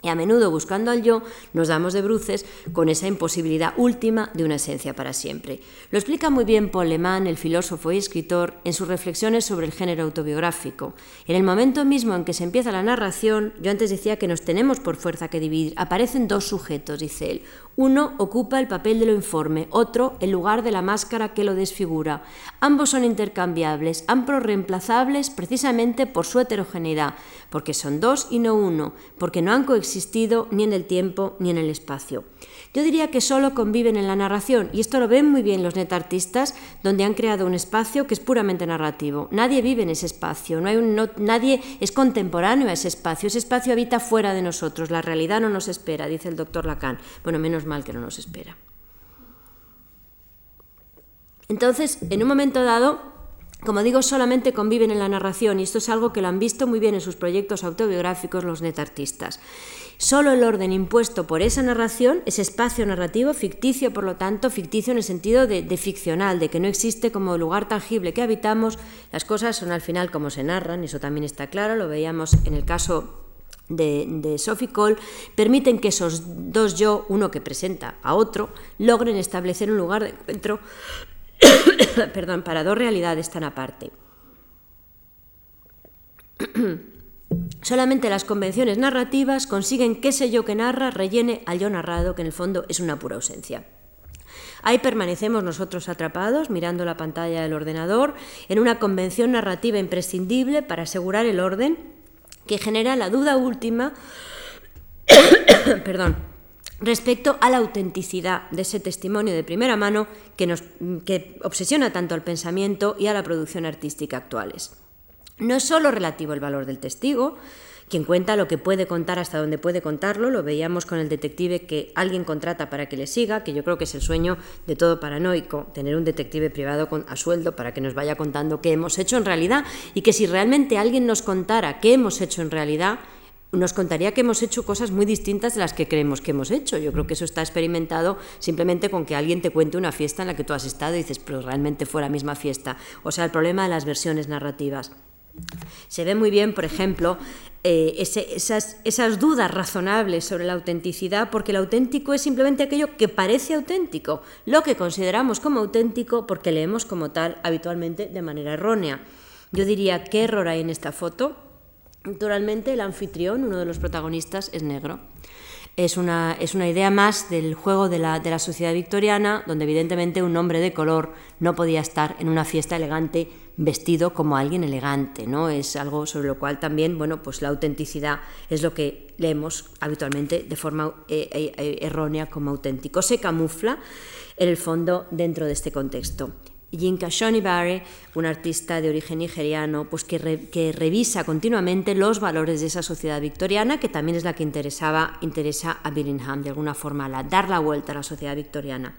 Y a menudo buscando al yo nos damos de bruces con esa imposibilidad última de una esencia para siempre. Lo explica muy bien Paul Leman, el filósofo y escritor, en sus reflexiones sobre el género autobiográfico. En el momento mismo en que se empieza la narración, yo antes decía que nos tenemos por fuerza que dividir, aparecen dos sujetos, dice él. Uno ocupa el papel de lo informe, otro el lugar de la máscara que lo desfigura. Ambos son intercambiables, ambos reemplazables precisamente por su heterogeneidad, porque son dos y no uno, porque no han coexistido ni en el tiempo ni en el espacio. Yo diría que solo conviven en la narración, y esto lo ven muy bien los netartistas, donde han creado un espacio que es puramente narrativo. Nadie vive en ese espacio, no hay un, nadie es contemporáneo a ese espacio, ese espacio habita fuera de nosotros, la realidad no nos espera, dice el doctor Lacan. Bueno, menos mal que no nos espera. Entonces, en un momento dado, como digo, solamente conviven en la narración y esto es algo que lo han visto muy bien en sus proyectos autobiográficos los netartistas. Solo el orden impuesto por esa narración, ese espacio narrativo ficticio, por lo tanto, ficticio en el sentido de, ficcional, de que no existe como lugar tangible que habitamos, las cosas son al final como se narran, eso también está claro, lo veíamos en el caso de, de, Sophie Cole permiten que esos dos yo, uno que presenta a otro, logren establecer un lugar de encuentro perdón, para dos realidades tan aparte. Solamente las convenciones narrativas consiguen que ese yo que narra rellene al yo narrado, que en el fondo es una pura ausencia. Ahí permanecemos nosotros atrapados, mirando la pantalla del ordenador, en una convención narrativa imprescindible para asegurar el orden que genera la duda última perdón, respecto a la autenticidad de ese testimonio de primera mano que, nos, que obsesiona tanto al pensamiento y a la producción artística actuales. No es solo relativo el valor del testigo, quien cuenta lo que puede contar hasta donde puede contarlo, lo veíamos con el detective que alguien contrata para que le siga, que yo creo que es el sueño de todo paranoico, tener un detective privado a sueldo para que nos vaya contando qué hemos hecho en realidad y que si realmente alguien nos contara qué hemos hecho en realidad, nos contaría que hemos hecho cosas muy distintas de las que creemos que hemos hecho. Yo creo que eso está experimentado simplemente con que alguien te cuente una fiesta en la que tú has estado y dices, pero realmente fue la misma fiesta. O sea, el problema de las versiones narrativas. Se ve muy bien, por ejemplo, eh, esas, esas, dudas razonables sobre la autenticidad, porque el auténtico es simplemente aquello que parece auténtico, lo que consideramos como auténtico porque leemos como tal habitualmente de manera errónea. Yo diría, ¿qué error hay en esta foto? Naturalmente, el anfitrión, uno de los protagonistas, es negro es una, es una idea más del juego de la, de la sociedad victoriana, donde evidentemente un hombre de color no podía estar en una fiesta elegante vestido como alguien elegante, ¿no? Es algo sobre lo cual también, bueno, pues la autenticidad es lo que leemos habitualmente de forma eh, eh, errónea como auténtico. Se camufla en el fondo dentro de este contexto. Yinka Shonibare, un artista de origen nigeriano, pues que, revisa continuamente los valores de esa sociedad victoriana, que también es la que interesaba, interesa a Billingham, de alguna forma, la, dar la vuelta a la sociedad victoriana.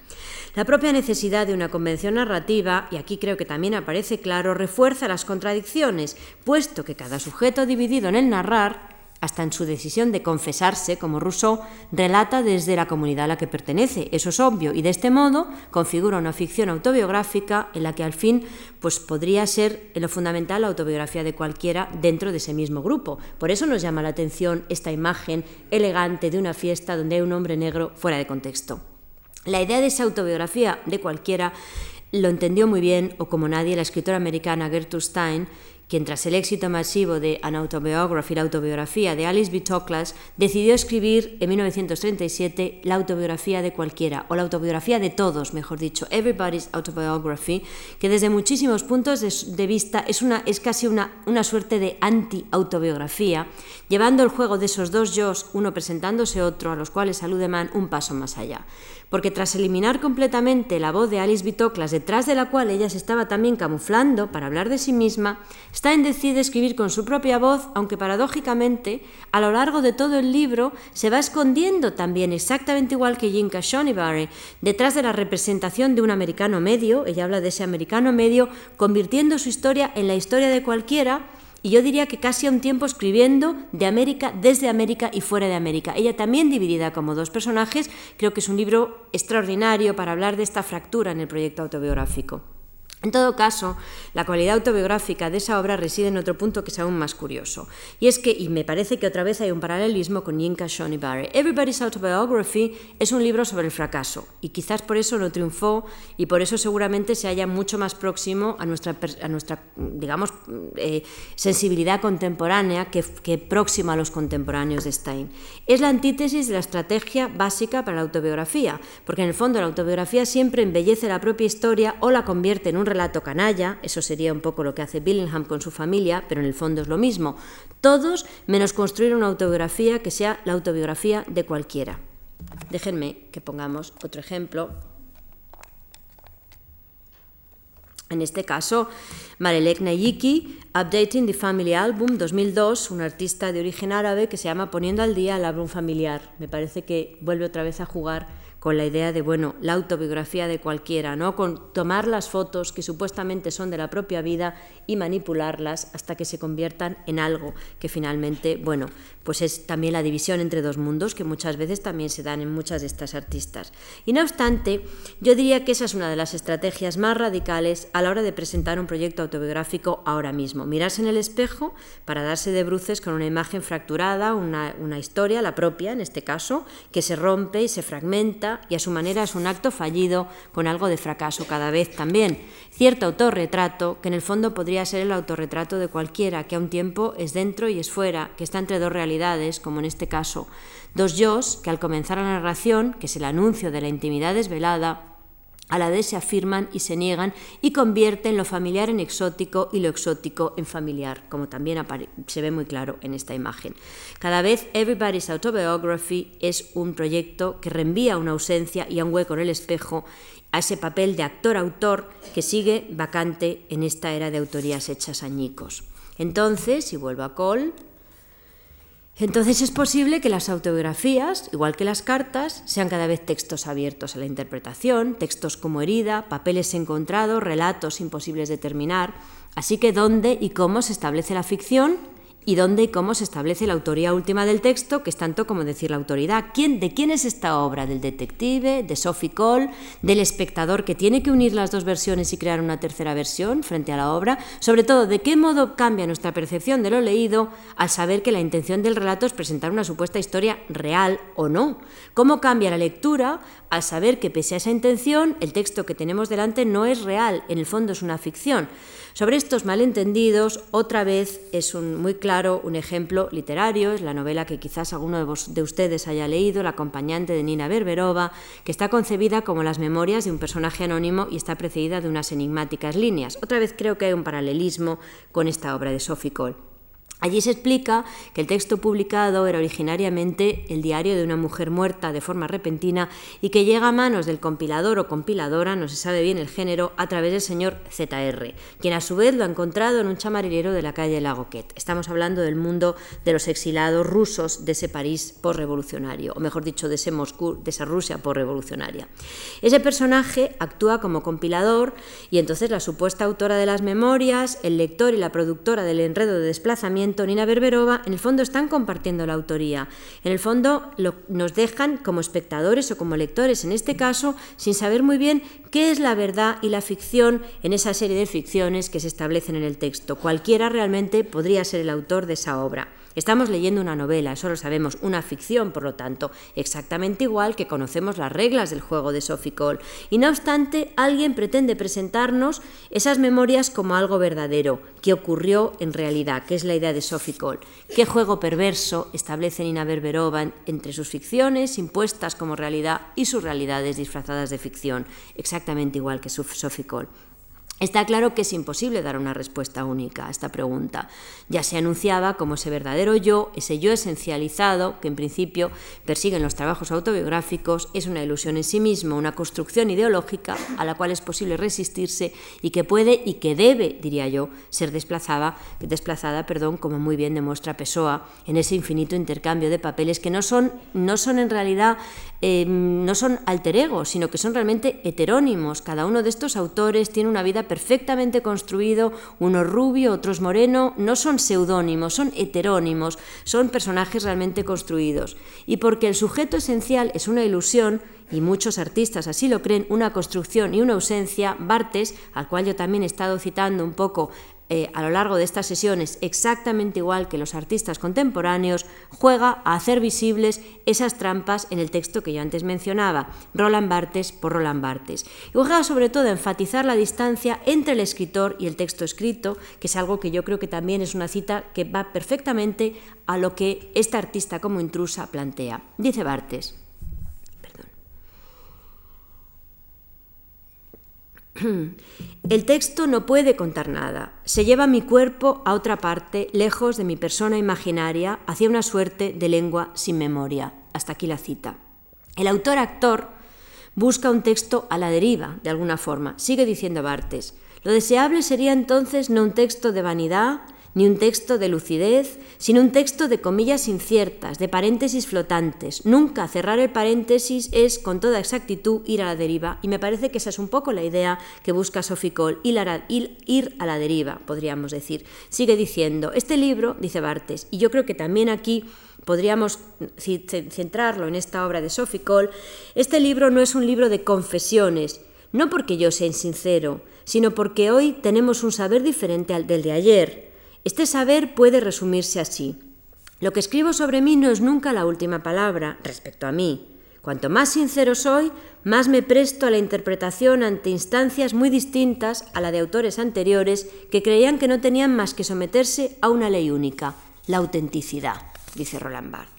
La propia necesidad de una convención narrativa, y aquí creo que también aparece claro, refuerza las contradicciones, puesto que cada sujeto dividido en el narrar hasta en su decisión de confesarse, como Rousseau, relata desde la comunidad a la que pertenece. Eso es obvio, y de este modo configura una ficción autobiográfica en la que al fin pues, podría ser en lo fundamental la autobiografía de cualquiera dentro de ese mismo grupo. Por eso nos llama la atención esta imagen elegante de una fiesta donde hay un hombre negro fuera de contexto. La idea de esa autobiografía de cualquiera lo entendió muy bien, o como nadie, la escritora americana Gertrude Stein, quien tras el éxito masivo de An Autobiography, la autobiografía de Alice B. Toklas, decidió escribir en 1937 la autobiografía de cualquiera, o la autobiografía de todos, mejor dicho, Everybody's Autobiography, que desde muchísimos puntos de, vista es, una, es casi una, una suerte de anti-autobiografía, llevando el juego de esos dos yo, uno presentándose otro, a los cuales alude un paso más allá porque tras eliminar completamente la voz de Alice Bitoclas, detrás de la cual ella se estaba también camuflando para hablar de sí misma, Stein decide escribir con su propia voz, aunque paradójicamente, a lo largo de todo el libro se va escondiendo también, exactamente igual que Jinka Shonibare, detrás de la representación de un americano medio, ella habla de ese americano medio, convirtiendo su historia en la historia de cualquiera, y yo diría que casi a un tiempo escribiendo de América, desde América y fuera de América. Ella también dividida como dos personajes, creo que es un libro extraordinario para hablar de esta fractura en el proyecto autobiográfico. En todo caso, la cualidad autobiográfica de esa obra reside en otro punto que es aún más curioso. Y es que, y me parece que otra vez hay un paralelismo con Yinka Shonibare, Everybody's Autobiography es un libro sobre el fracaso, y quizás por eso no triunfó, y por eso seguramente se halla mucho más próximo a nuestra, a nuestra digamos, eh, sensibilidad contemporánea que, que próxima a los contemporáneos de Stein. Es la antítesis de la estrategia básica para la autobiografía, porque en el fondo la autobiografía siempre embellece la propia historia o la convierte en un relato canalla, eso sería un poco lo que hace Billingham con su familia, pero en el fondo es lo mismo. Todos menos construir una autobiografía que sea la autobiografía de cualquiera. Déjenme que pongamos otro ejemplo. En este caso, Marelek Nayiki, Updating the Family Album 2002, un artista de origen árabe que se llama Poniendo al día el álbum familiar. Me parece que vuelve otra vez a jugar con la idea de, bueno, la autobiografía de cualquiera, ¿no? Con tomar las fotos que supuestamente son de la propia vida y manipularlas hasta que se conviertan en algo que finalmente, bueno, pues es también la división entre dos mundos que muchas veces también se dan en muchas de estas artistas. Y no obstante, yo diría que esa es una de las estrategias más radicales a la hora de presentar un proyecto autobiográfico ahora mismo. Mirarse en el espejo para darse de bruces con una imagen fracturada, una, una historia, la propia en este caso, que se rompe y se fragmenta y a su manera es un acto fallido con algo de fracaso cada vez también. Cierto autorretrato que en el fondo podría ser el autorretrato de cualquiera, que a un tiempo es dentro y es fuera, que está entre dos realidades, como en este caso. Dos yo que al comenzar la narración, que es el anuncio de la intimidad desvelada, a la vez se afirman y se niegan y convierten lo familiar en exótico y lo exótico en familiar, como también se ve muy claro en esta imagen. Cada vez Everybody's Autobiography es un proyecto que reenvía una ausencia y a un hueco en el espejo a ese papel de actor-autor que sigue vacante en esta era de autorías hechas añicos. Entonces, si vuelvo a Cole, entonces es posible que las autobiografías, igual que las cartas, sean cada vez textos abiertos a la interpretación, textos como herida, papeles encontrados, relatos imposibles de terminar. Así que dónde y cómo se establece la ficción y dónde y cómo se establece la autoría última del texto, que es tanto como decir la autoridad. ¿Quién, ¿De quién es esta obra? ¿Del detective? ¿De Sophie Cole? ¿Del espectador que tiene que unir las dos versiones y crear una tercera versión frente a la obra? Sobre todo, ¿de qué modo cambia nuestra percepción de lo leído al saber que la intención del relato es presentar una supuesta historia real o no? ¿Cómo cambia la lectura al saber que pese a esa intención, el texto que tenemos delante no es real, en el fondo es una ficción? Sobre estos malentendidos, otra vez es muy claro un ejemplo literario, es la novela que quizás alguno de, de ustedes haya leído, La acompañante de Nina Berberova, que está concebida como las memorias de un personaje anónimo y está precedida de unas enigmáticas líneas. Otra vez creo que hay un paralelismo con esta obra de Sophie Cole. Allí se explica que el texto publicado era originariamente el diario de una mujer muerta de forma repentina y que llega a manos del compilador o compiladora, no se sabe bien el género, a través del señor ZR, quien a su vez lo ha encontrado en un chamarillero de la calle Lagoquet. Estamos hablando del mundo de los exilados rusos de ese París postrevolucionario, o mejor dicho, de ese Moscú, de esa Rusia postrevolucionaria. Ese personaje actúa como compilador y entonces la supuesta autora de las memorias, el lector y la productora del enredo de desplazamiento Nina Berberova, en el fondo están compartiendo la autoría. En el fondo nos dejan como espectadores o como lectores, en este caso, sin saber muy bien qué es la verdad y la ficción en esa serie de ficciones que se establecen en el texto. Cualquiera realmente podría ser el autor de esa obra. Estamos leyendo una novela, eso lo sabemos, una ficción, por lo tanto, exactamente igual que conocemos las reglas del juego de Sophie Cole. Y no obstante, alguien pretende presentarnos esas memorias como algo verdadero, que ocurrió en realidad, que es la idea de Sophie Cole. ¿Qué juego perverso establece Nina Berberova entre sus ficciones impuestas como realidad y sus realidades disfrazadas de ficción? Exactamente igual que Sophie Cole. Está claro que es imposible dar una respuesta única a esta pregunta. Ya se anunciaba como ese verdadero yo, ese yo esencializado, que en principio persiguen los trabajos autobiográficos, es una ilusión en sí mismo, una construcción ideológica a la cual es posible resistirse y que puede y que debe, diría yo, ser desplazada, desplazada perdón, como muy bien demuestra Pessoa, en ese infinito intercambio de papeles que no son, no son en realidad eh, no son alter egos, sino que son realmente heterónimos. Cada uno de estos autores tiene una vida perfectamente construido, uno rubio, otros moreno, no son seudónimos, son heterónimos, son personajes realmente construidos. Y porque el sujeto esencial es una ilusión, y muchos artistas así lo creen, una construcción y una ausencia, Bartes, al cual yo también he estado citando un poco eh, a lo largo de estas sesiones, exactamente igual que los artistas contemporáneos, juega a hacer visibles esas trampas en el texto que yo antes mencionaba, Roland Barthes por Roland Barthes. Y juega sobre todo a enfatizar la distancia entre el escritor y el texto escrito, que es algo que yo creo que también es una cita que va perfectamente a lo que esta artista como intrusa plantea. Dice Barthes. El texto no puede contar nada. Se lleva mi cuerpo a otra parte, lejos de mi persona imaginaria, hacia una suerte de lengua sin memoria. Hasta aquí la cita. El autor-actor busca un texto a la deriva, de alguna forma. Sigue diciendo Bartes. Lo deseable sería entonces no un texto de vanidad, ni un texto de lucidez, sino un texto de comillas inciertas, de paréntesis flotantes. Nunca cerrar el paréntesis es con toda exactitud ir a la deriva, y me parece que esa es un poco la idea que busca Sophie Cole, ir a la deriva, podríamos decir. Sigue diciendo, este libro, dice Bartes, y yo creo que también aquí podríamos centrarlo en esta obra de Sophie Cole, este libro no es un libro de confesiones, no porque yo sea insincero, sino porque hoy tenemos un saber diferente al del de ayer, este saber puede resumirse así. Lo que escribo sobre mí no es nunca la última palabra respecto a mí. Cuanto más sincero soy, más me presto a la interpretación ante instancias muy distintas a la de autores anteriores que creían que no tenían más que someterse a una ley única, la autenticidad, dice Roland Barthes.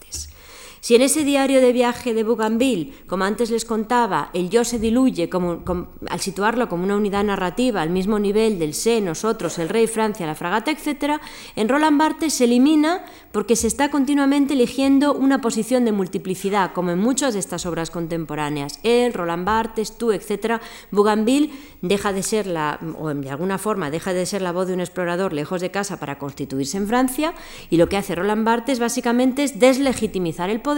Si en ese diario de viaje de Bougainville, como antes les contaba, el yo se diluye al situarlo como una unidad narrativa al mismo nivel del sé, nosotros, el rey, Francia, la fragata, etc., en Roland Barthes se elimina porque se está continuamente eligiendo una posición de multiplicidad, como en muchas de estas obras contemporáneas. Él, Roland Barthes, tú, etc. Bougainville deja de ser la, o de alguna forma deja de ser la voz de un explorador lejos de casa para constituirse en Francia, y lo que hace Roland Barthes básicamente es deslegitimizar el poder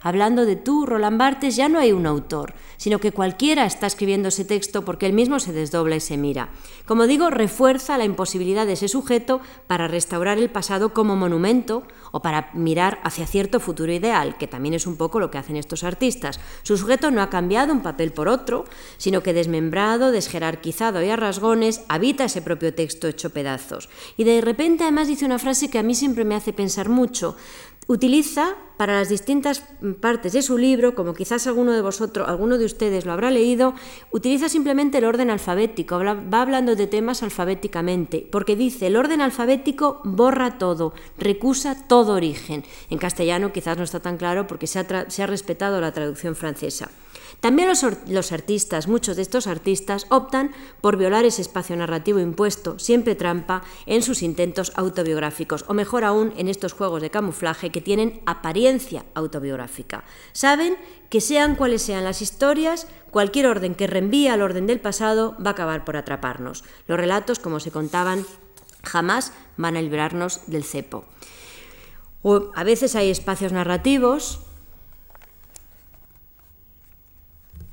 hablando de tú, Roland Barthes, ya no hay un autor, sino que cualquiera está escribiendo ese texto porque él mismo se desdobla y se mira. Como digo, refuerza la imposibilidad de ese sujeto para restaurar el pasado como monumento o para mirar hacia cierto futuro ideal, que también es un poco lo que hacen estos artistas. Su sujeto no ha cambiado un papel por otro, sino que desmembrado, desjerarquizado y a rasgones, habita ese propio texto hecho pedazos. Y de repente además dice una frase que a mí siempre me hace pensar mucho. Utiliza para las distintas partes de su libro, como quizás alguno de vosotros, alguno de ustedes lo habrá leído, utiliza simplemente el orden alfabético, va hablando de temas alfabéticamente, porque dice el orden alfabético borra todo, recusa todo origen. En castellano quizás no está tan claro porque se ha, respetado la traducción francesa. También los, artistas, muchos de estos artistas, optan por violar ese espacio narrativo impuesto, siempre trampa, en sus intentos autobiográficos, o mejor aún, en estos juegos de camuflaje que tienen apariencia autobiográfica. Saben que sean cuales sean las historias, cualquier orden que reenvíe al orden del pasado va a acabar por atraparnos. Los relatos, como se contaban, jamás van a librarnos del cepo. O a veces hay espacios narrativos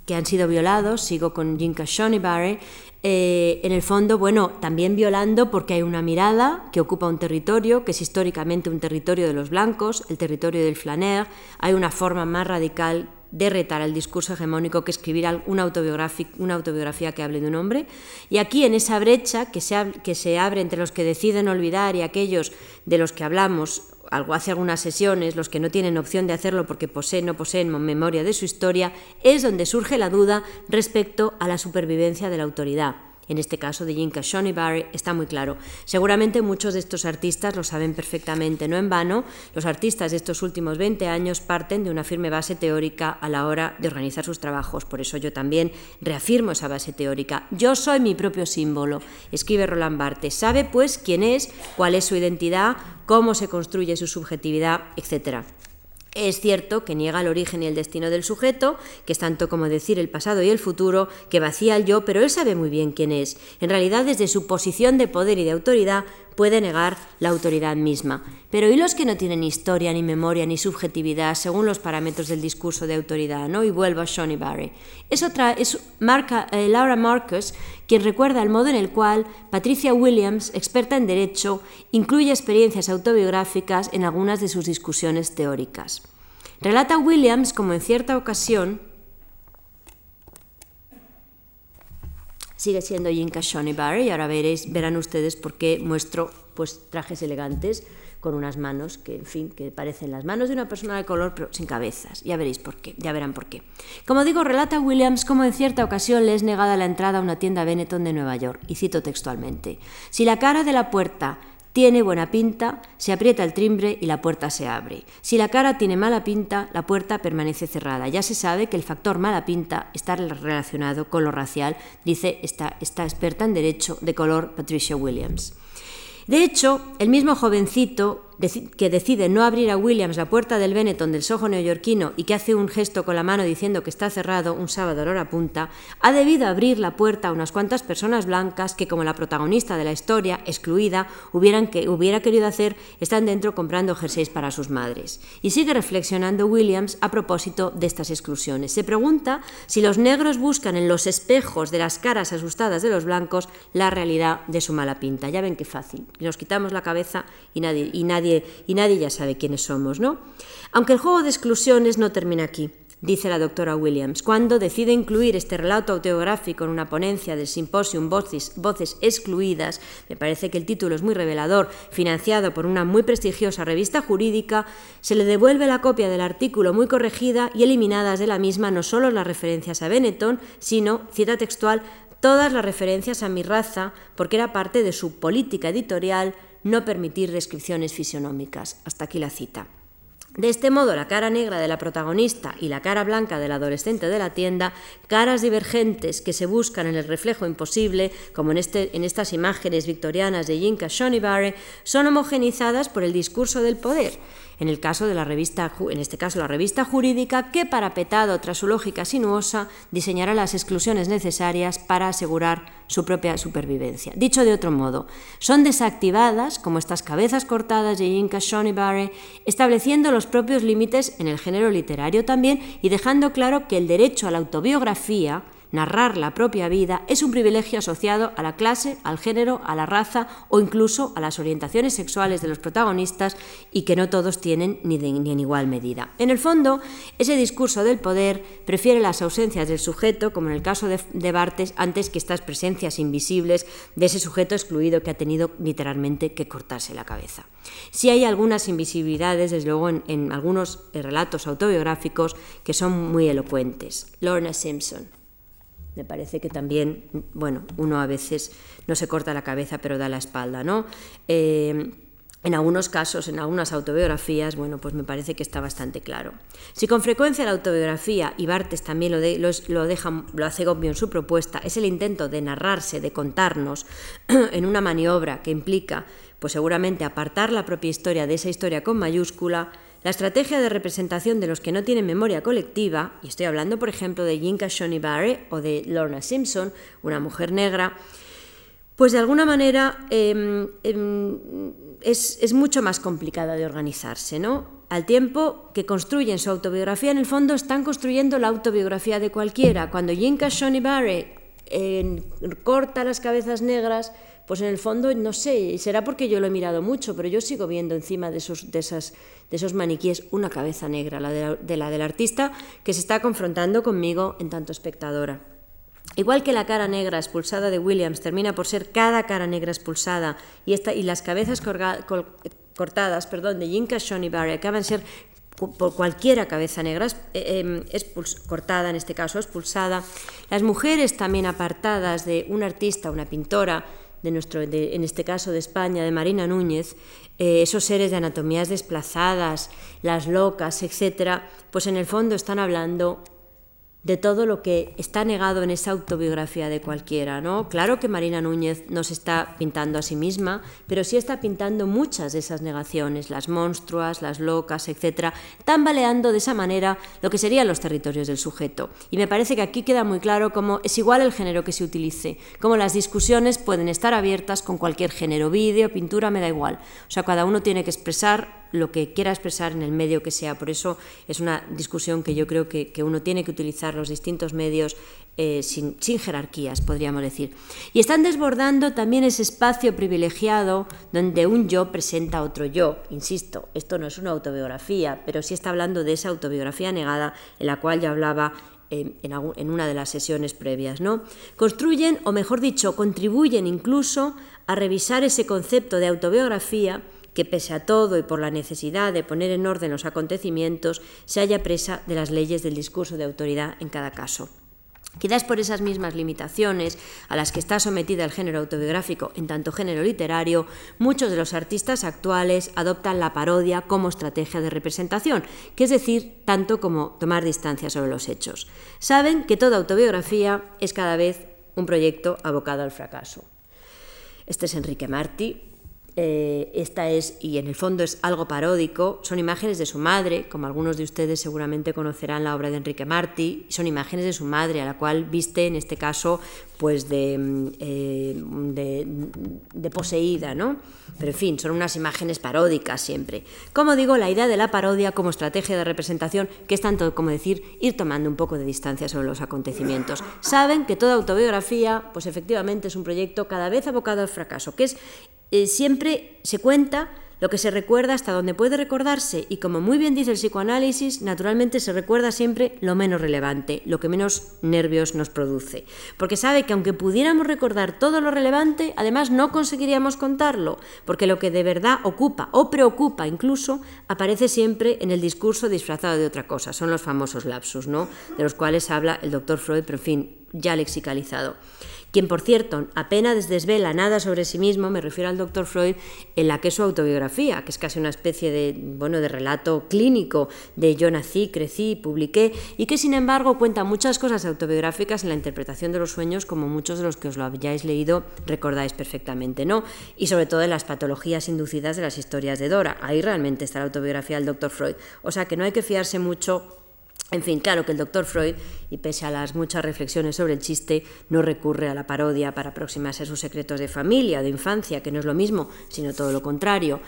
que han sido violados, sigo con Jinka Shonibare, eh, en el fondo, bueno, también violando porque hay una mirada que ocupa un territorio, que es históricamente un territorio de los blancos, el territorio del flaner, hay una forma más radical de retar al discurso hegemónico que escribir una, autobiografía, una autobiografía que hable de un hombre. Y aquí, en esa brecha que se, que se abre entre los que deciden olvidar y aquellos de los que hablamos algo hace algunas sesiones, los que no tienen opción de hacerlo porque poseen o poseen memoria de su historia, es donde surge la duda respecto a la supervivencia de la autoridad. En este caso de Yinka Shonibari, está muy claro. Seguramente muchos de estos artistas lo saben perfectamente. No en vano, los artistas de estos últimos 20 años parten de una firme base teórica a la hora de organizar sus trabajos. Por eso yo también reafirmo esa base teórica. Yo soy mi propio símbolo, escribe Roland Barthes. Sabe pues quién es, cuál es su identidad, cómo se construye su subjetividad, etc. Es cierto que niega el origen y el destino del sujeto, que es tanto como decir el pasado y el futuro, que vacía el yo, pero él sabe muy bien quién es. En realidad, desde su posición de poder y de autoridad, puede negar la autoridad misma. Pero ¿y los que no tienen historia, ni memoria, ni subjetividad según los parámetros del discurso de autoridad? ¿no? Y vuelvo a Shoney Barry. Es, otra, es eh, Laura Marcus quien recuerda el modo en el cual Patricia Williams, experta en derecho, incluye experiencias autobiográficas en algunas de sus discusiones teóricas. Relata Williams como en cierta ocasión sigue siendo Yinka Barry y ahora veréis, verán ustedes por qué muestro pues, trajes elegantes con unas manos que, en fin, que parecen las manos de una persona de color, pero sin cabezas. Ya veréis por qué, ya verán por qué. Como digo, relata Williams cómo en cierta ocasión le es negada la entrada a una tienda Benetton de Nueva York, y cito textualmente, si la cara de la puerta tiene buena pinta, se aprieta el timbre y la puerta se abre. Si la cara tiene mala pinta, la puerta permanece cerrada. Ya se sabe que el factor mala pinta está relacionado con lo racial, dice esta, esta experta en derecho de color Patricia Williams. De hecho, el mismo jovencito que decide no abrir a Williams la puerta del Benetton del Soho neoyorquino y que hace un gesto con la mano diciendo que está cerrado un sábado a hora punta, ha debido abrir la puerta a unas cuantas personas blancas que, como la protagonista de la historia, excluida, hubieran que, hubiera querido hacer, están dentro comprando jerseys para sus madres. Y sigue reflexionando Williams a propósito de estas exclusiones. Se pregunta si los negros buscan en los espejos de las caras asustadas de los blancos la realidad de su mala pinta. Ya ven qué fácil. Nos quitamos la cabeza y nadie, y nadie y nadie ya sabe quiénes somos, ¿no? Aunque el juego de exclusiones no termina aquí dice la doctora Williams. Cuando decide incluir este relato autobiográfico en una ponencia del simposium Voces, Voces, Excluidas, me parece que el título es muy revelador, financiado por una muy prestigiosa revista jurídica, se le devuelve la copia del artículo muy corregida y eliminadas de la misma no solo las referencias a Benetton, sino, cita textual, todas las referencias a mi raza, porque era parte de su política editorial no permitir descripciones fisionómicas. Hasta aquí la cita. De este modo, la cara negra de la protagonista y la cara blanca del adolescente de la tienda, caras divergentes que se buscan en el reflejo imposible, como en, este, en estas imágenes victorianas de Yinka Shonibare, son homogenizadas por el discurso del poder en el caso de la revista, en este caso la revista jurídica, que parapetado tras su lógica sinuosa diseñará las exclusiones necesarias para asegurar su propia supervivencia. Dicho de otro modo, son desactivadas, como estas cabezas cortadas de Yinka Shonibare, estableciendo los propios límites en el género literario también y dejando claro que el derecho a la autobiografía narrar la propia vida es un privilegio asociado a la clase, al género, a la raza o incluso a las orientaciones sexuales de los protagonistas y que no todos tienen ni, en igual medida. En el fondo, ese discurso del poder prefiere las ausencias del sujeto, como en el caso de, Bartes, antes que estas presencias invisibles de ese sujeto excluido que ha tenido literalmente que cortarse la cabeza. Si hay algunas invisibilidades, desde luego, en, en algunos relatos autobiográficos que son muy elocuentes. Lorna Simpson. Me parece que también, bueno, uno a veces no se corta la cabeza pero da la espalda, ¿no? Eh, en algunos casos, en algunas autobiografías, bueno, pues me parece que está bastante claro. Si con frecuencia la autobiografía, y Bartes también lo, lo, deja, lo hace obvio en su propuesta, es el intento de narrarse, de contarnos en una maniobra que implica, pues seguramente apartar la propia historia de esa historia con mayúscula, la estrategia de representación de los que no tienen memoria colectiva, y estoy hablando por ejemplo de Yinka Shonibare o de Lorna Simpson, una mujer negra, pues de alguna manera em, em, es, mucho más complicada de organizarse, ¿no? Al tiempo que construyen su autobiografía, en el fondo están construyendo la autobiografía de cualquiera. Cuando Yinka Shonibare corta las cabezas negras, pues en el fondo, no sé, será porque yo lo he mirado mucho, pero yo sigo viendo encima de esos, de esas, de esos maniquíes una cabeza negra, la de, la, del artista, que se está confrontando conmigo en tanto espectadora. Igual que la cara negra expulsada de Williams termina por ser cada cara negra expulsada y, esta, y las cabezas cortadas perdón, de Yinka Shonibari acaban ser por cualquiera cabeza negra eh, em, cortada, en este caso expulsada. Las mujeres también apartadas de un artista, una pintora, de nuestro, en este caso de España, de Marina Núñez, eh, esos seres de anatomías desplazadas, las locas, etcétera, pues en el fondo están hablando de todo lo que está negado en esa autobiografía de cualquiera, ¿no? Claro que Marina Núñez no se está pintando a sí misma, pero sí está pintando muchas de esas negaciones, las monstruas, las locas, etcétera, tambaleando de esa manera lo que serían los territorios del sujeto. Y me parece que aquí queda muy claro cómo es igual el género que se utilice, cómo las discusiones pueden estar abiertas con cualquier género, vídeo, pintura, me da igual. O sea, cada uno tiene que expresar lo que quiera expresar en el medio que sea. Por eso es una discusión que yo creo que, uno tiene que utilizar los distintos medios eh, sin, jerarquías, podríamos decir. Y están desbordando también ese espacio privilegiado donde un yo presenta a otro yo. Insisto, esto no es una autobiografía, pero sí está hablando de esa autobiografía negada en la cual ya hablaba eh, en, en, una de las sesiones previas. ¿no? Construyen, o mejor dicho, contribuyen incluso a revisar ese concepto de autobiografía que pese a todo y por la necesidad de poner en orden los acontecimientos, se haya presa de las leyes del discurso de autoridad en cada caso. Quizás por esas mismas limitaciones a las que está sometida el género autobiográfico en tanto género literario, muchos de los artistas actuales adoptan la parodia como estrategia de representación, que es decir, tanto como tomar distancia sobre los hechos. Saben que toda autobiografía es cada vez un proyecto abocado al fracaso. Este es Enrique Martí, eh, esta es, y en el fondo es algo paródico, son imágenes de su madre, como algunos de ustedes seguramente conocerán la obra de Enrique Martí, son imágenes de su madre, a la cual viste en este caso pues de, eh, de, poseída, ¿no? Pero en fin, son unas imágenes paródicas siempre. Como digo, la idea de la parodia como estrategia de representación, que es tanto como decir ir tomando un poco de distancia sobre los acontecimientos. Saben que toda autobiografía, pues efectivamente es un proyecto cada vez abocado al fracaso, que es eh, siempre se cuenta lo que se recuerda hasta donde puede recordarse y como muy bien dice el psicoanálisis, naturalmente se recuerda siempre lo menos relevante, lo que menos nervios nos produce. Porque sabe que aunque pudiéramos recordar todo lo relevante, además no conseguiríamos contarlo, porque lo que de verdad ocupa o preocupa incluso aparece siempre en el discurso disfrazado de otra cosa. Son los famosos lapsus, ¿no? De los cuales habla el doctor Freud, pero en fin, ya lexicalizado quien por cierto apenas desvela nada sobre sí mismo, me refiero al doctor Freud, en la que es su autobiografía, que es casi una especie de, bueno, de relato clínico de yo nací, crecí, publiqué, y que sin embargo cuenta muchas cosas autobiográficas en la interpretación de los sueños, como muchos de los que os lo hayáis leído recordáis perfectamente, ¿no? Y sobre todo en las patologías inducidas de las historias de Dora. Ahí realmente está la autobiografía del doctor Freud. O sea que no hay que fiarse mucho en fin, claro que el doctor Freud, y pese a las muchas reflexiones sobre el chiste, no recurre a la parodia para aproximarse a sus secretos de familia, de infancia, que no es lo mismo, sino todo lo contrario.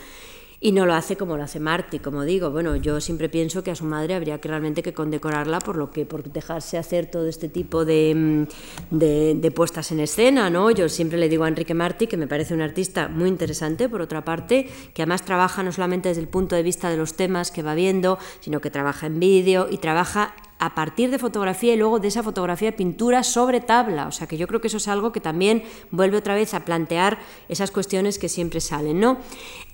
Y no lo hace como lo hace Marty, como digo. Bueno, yo siempre pienso que a su madre habría que realmente que condecorarla por lo que por dejarse hacer todo este tipo de, mm, de, puestas en escena, ¿no? Yo siempre le digo a Enrique Martí que me parece un artista muy interesante, por otra parte, que además trabaja no solamente desde el punto de vista de los temas que va viendo, sino que trabaja en vídeo y trabaja a partir de fotografía y luego de esa fotografía pintura sobre tabla. O sea que yo creo que eso es algo que también vuelve otra vez a plantear esas cuestiones que siempre salen, ¿no?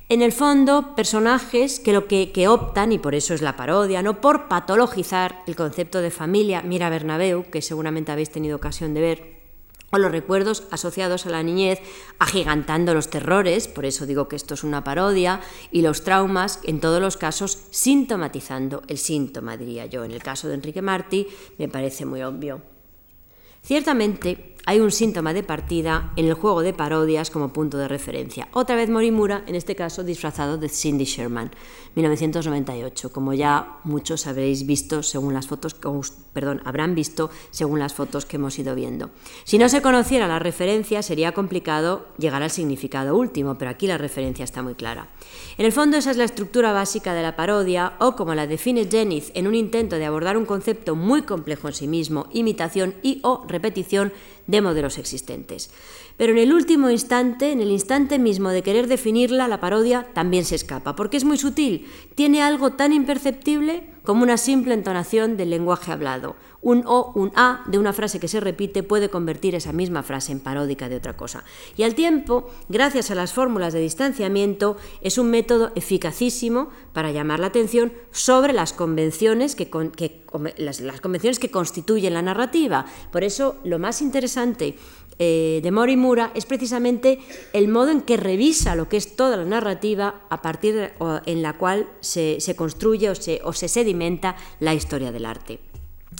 En el fondo, personajes que lo que, optan, y por eso es la parodia, ¿no? por patologizar el concepto de familia. Mira Bernabeu, que seguramente habéis tenido ocasión de ver, o los recuerdos asociados a la niñez, agigantando los terrores, por eso digo que esto es una parodia, y los traumas, en todos los casos, sintomatizando el síntoma, diría yo. En el caso de Enrique Martí, me parece muy obvio. Ciertamente, hay un síntoma de partida en el juego de parodias como punto de referencia. Otra vez Morimura, en este caso disfrazado de Cindy Sherman, 1998, como ya muchos habréis visto según las fotos, perdón, habrán visto según las fotos que hemos ido viendo. Si no se conociera la referencia, sería complicado llegar al significado último, pero aquí la referencia está muy clara. En el fondo esa es la estructura básica de la parodia, o como la define Jennings en un intento de abordar un concepto muy complejo en sí mismo, imitación y o repetición de modelos existentes. Pero en el último instante, en el instante mismo de querer definirla, la parodia también se escapa, porque es muy sutil, tiene algo tan imperceptible como una simple entonación del lenguaje hablado. Un O, un A de una frase que se repite puede convertir esa misma frase en paródica de otra cosa. Y al tiempo, gracias a las fórmulas de distanciamiento, es un método eficacísimo para llamar la atención sobre las convenciones que, las convenciones que constituyen la narrativa. Por eso, lo más interesante eh, de Morimura es precisamente el modo en que revisa lo que es toda la narrativa a partir de, en la cual se, construye o se, o se sedimenta la historia del arte.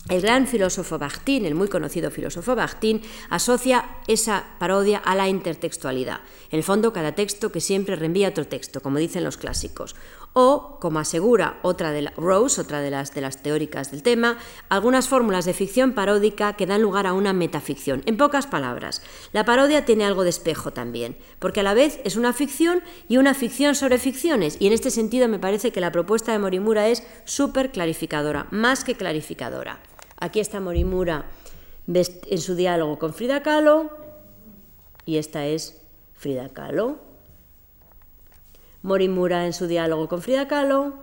El gran filósofo Bakhtin, el muy conocido filósofo Bakhtin, asocia esa parodia a la intertextualidad. En el fondo, cada texto que siempre reenvía otro texto, como dicen los clásicos. O, como asegura otra de Rose, otra de las, de las teóricas del tema, algunas fórmulas de ficción paródica que dan lugar a una metaficción. En pocas palabras, la parodia tiene algo de espejo también, porque a la vez es una ficción y una ficción sobre ficciones. Y en este sentido me parece que la propuesta de Morimura es súper clarificadora, más que clarificadora. Aquí está Morimura en su diálogo con Frida Kahlo y esta es Frida Kahlo. Morimura en su diálogo con Frida Kahlo,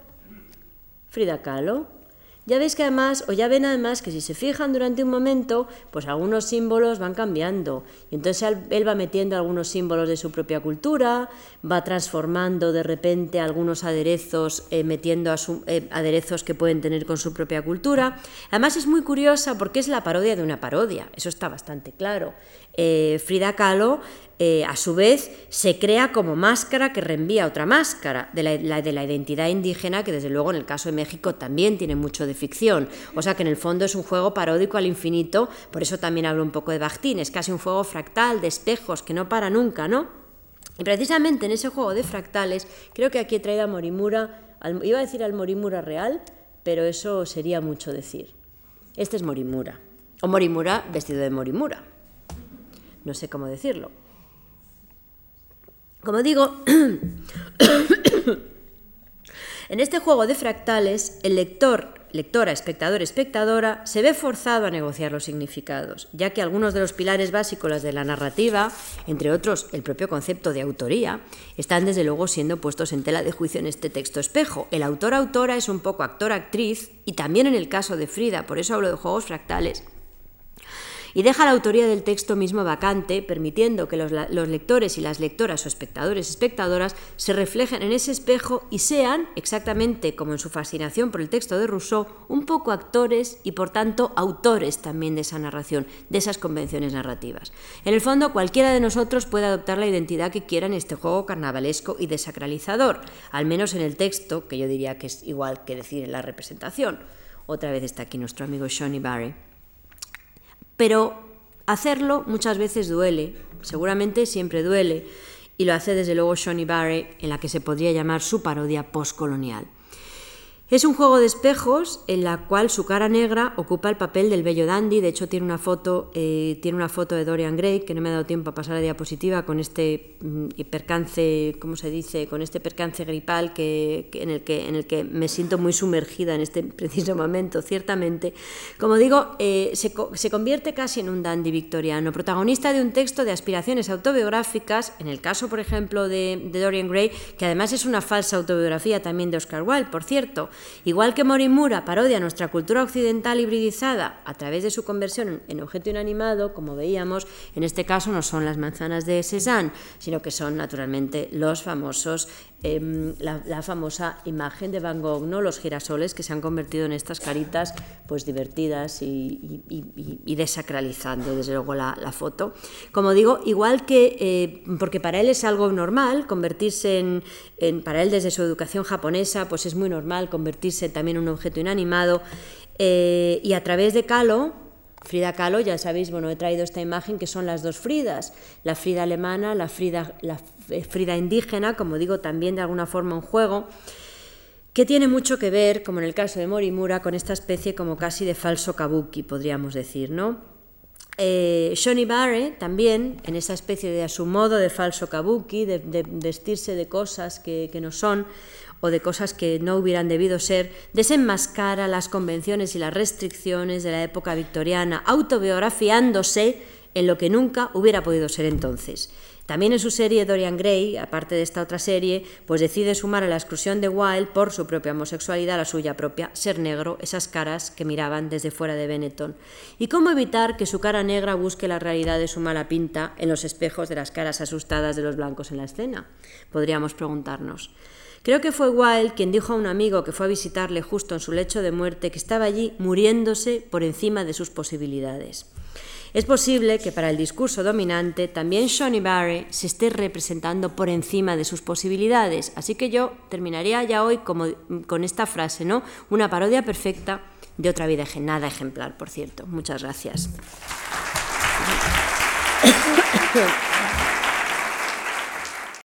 Frida Kahlo. Ya veis que además, o ya ven además que si se fijan durante un momento, pues algunos símbolos van cambiando. Y entonces él va metiendo algunos símbolos de su propia cultura, va transformando de repente algunos aderezos, eh, metiendo eh, aderezos que pueden tener con su propia cultura. Además es muy curiosa porque es la parodia de una parodia, eso está bastante claro. Eh, Frida Kahlo, eh, a su vez, se crea como máscara que reenvía otra máscara de la, de la, identidad indígena, que desde luego en el caso de México también tiene mucho de ficción. O sea que en el fondo es un juego paródico al infinito, por eso también hablo un poco de Bakhtin, es casi un juego fractal, de espejos, que no para nunca, ¿no? Y precisamente en ese juego de fractales, creo que aquí he traído a Morimura, iba a decir al Morimura real, pero eso sería mucho decir. Este es Morimura, o Morimura vestido de Morimura no sé cómo decirlo. Como digo, en este juego de fractales, el lector, lectora, espectador, espectadora, se ve forzado a negociar los significados, ya que algunos de los pilares básicos de la narrativa, entre otros el propio concepto de autoría, están desde luego siendo puestos en tela de juicio en este texto espejo. El autor-autora es un poco actor-actriz, y también en el caso de Frida, por eso hablo de juegos fractales, y deja la autoría del texto mismo vacante, permitiendo que los, lectores y las lectoras o espectadores y espectadoras se reflejen en ese espejo y sean, exactamente como en su fascinación por el texto de Rousseau, un poco actores y por tanto autores también de esa narración, de esas convenciones narrativas. En el fondo, cualquiera de nosotros puede adoptar la identidad que quiera en este juego carnavalesco y desacralizador, al menos en el texto, que yo diría que es igual que decir en la representación. Otra vez está aquí nuestro amigo Shawnee Barry. Pero hacerlo muchas veces duele, seguramente siempre duele, y lo hace desde luego Shawnee Barry en la que se podría llamar su parodia postcolonial. Es un juego de espejos en la cual su cara negra ocupa el papel del bello dandy. De hecho, tiene una foto, eh, tiene una foto de Dorian Gray, que no me ha dado tiempo a pasar la diapositiva, con este mm, percance, ¿cómo se dice? Con este percance gripal que, en, el que, en el que me siento muy sumergida en este preciso momento, ciertamente. Como digo, eh, se, convierte casi en un dandy victoriano, protagonista de un texto de aspiraciones autobiográficas, en el caso, por ejemplo, de Dorian Gray, que además es una falsa autobiografía también de Oscar Wilde, por cierto. Igual que Morimura parodia nuestra cultura occidental hibridizada a través de su conversión en objeto inanimado, como veíamos, en este caso no son las manzanas de Cézanne, sino que son naturalmente los famosos Em, la, famosa imagen de Van Gogh, ¿no? los girasoles que se han convertido en estas caritas pues divertidas y, desacralizando desde luego la, foto. Como digo, igual que, eh, porque para él es algo normal convertirse en, para él desde su educación japonesa, pues es muy normal convertirse también en un objeto inanimado, eh, y a través de Kahlo, Frida Kahlo, ya sabéis, bueno, he traído esta imagen que son las dos Fridas, la Frida alemana, la Frida, la Frida indígena, como digo, también de alguna forma un juego, que tiene mucho que ver, como en el caso de Morimura, con esta especie como casi de falso kabuki, podríamos decir, ¿no? Eh, Shoni Barre también, en esa especie de a su modo de falso kabuki, de, vestirse de cosas que no son, o de cosas que no hubieran debido ser, desenmascara las convenciones y las restricciones de la época victoriana, autobiografiándose en lo que nunca hubiera podido ser entonces. También en su serie Dorian Gray, aparte de esta otra serie, pues decide sumar a la exclusión de Wilde por su propia homosexualidad la suya propia, ser negro, esas caras que miraban desde fuera de Benetton. ¿Y cómo evitar que su cara negra busque la realidad de su mala pinta en los espejos de las caras asustadas de los blancos en la escena? Podríamos preguntarnos. Creo que fue Wilde quien dijo a un amigo que fue a visitarle justo en su lecho de muerte que estaba allí muriéndose por encima de sus posibilidades. Es posible que para el discurso dominante también Shoney Barry se esté representando por encima de sus posibilidades. Así que yo terminaría ya hoy como, con esta frase, ¿no? Una parodia perfecta de otra vida nada ejemplar, por cierto. Muchas gracias.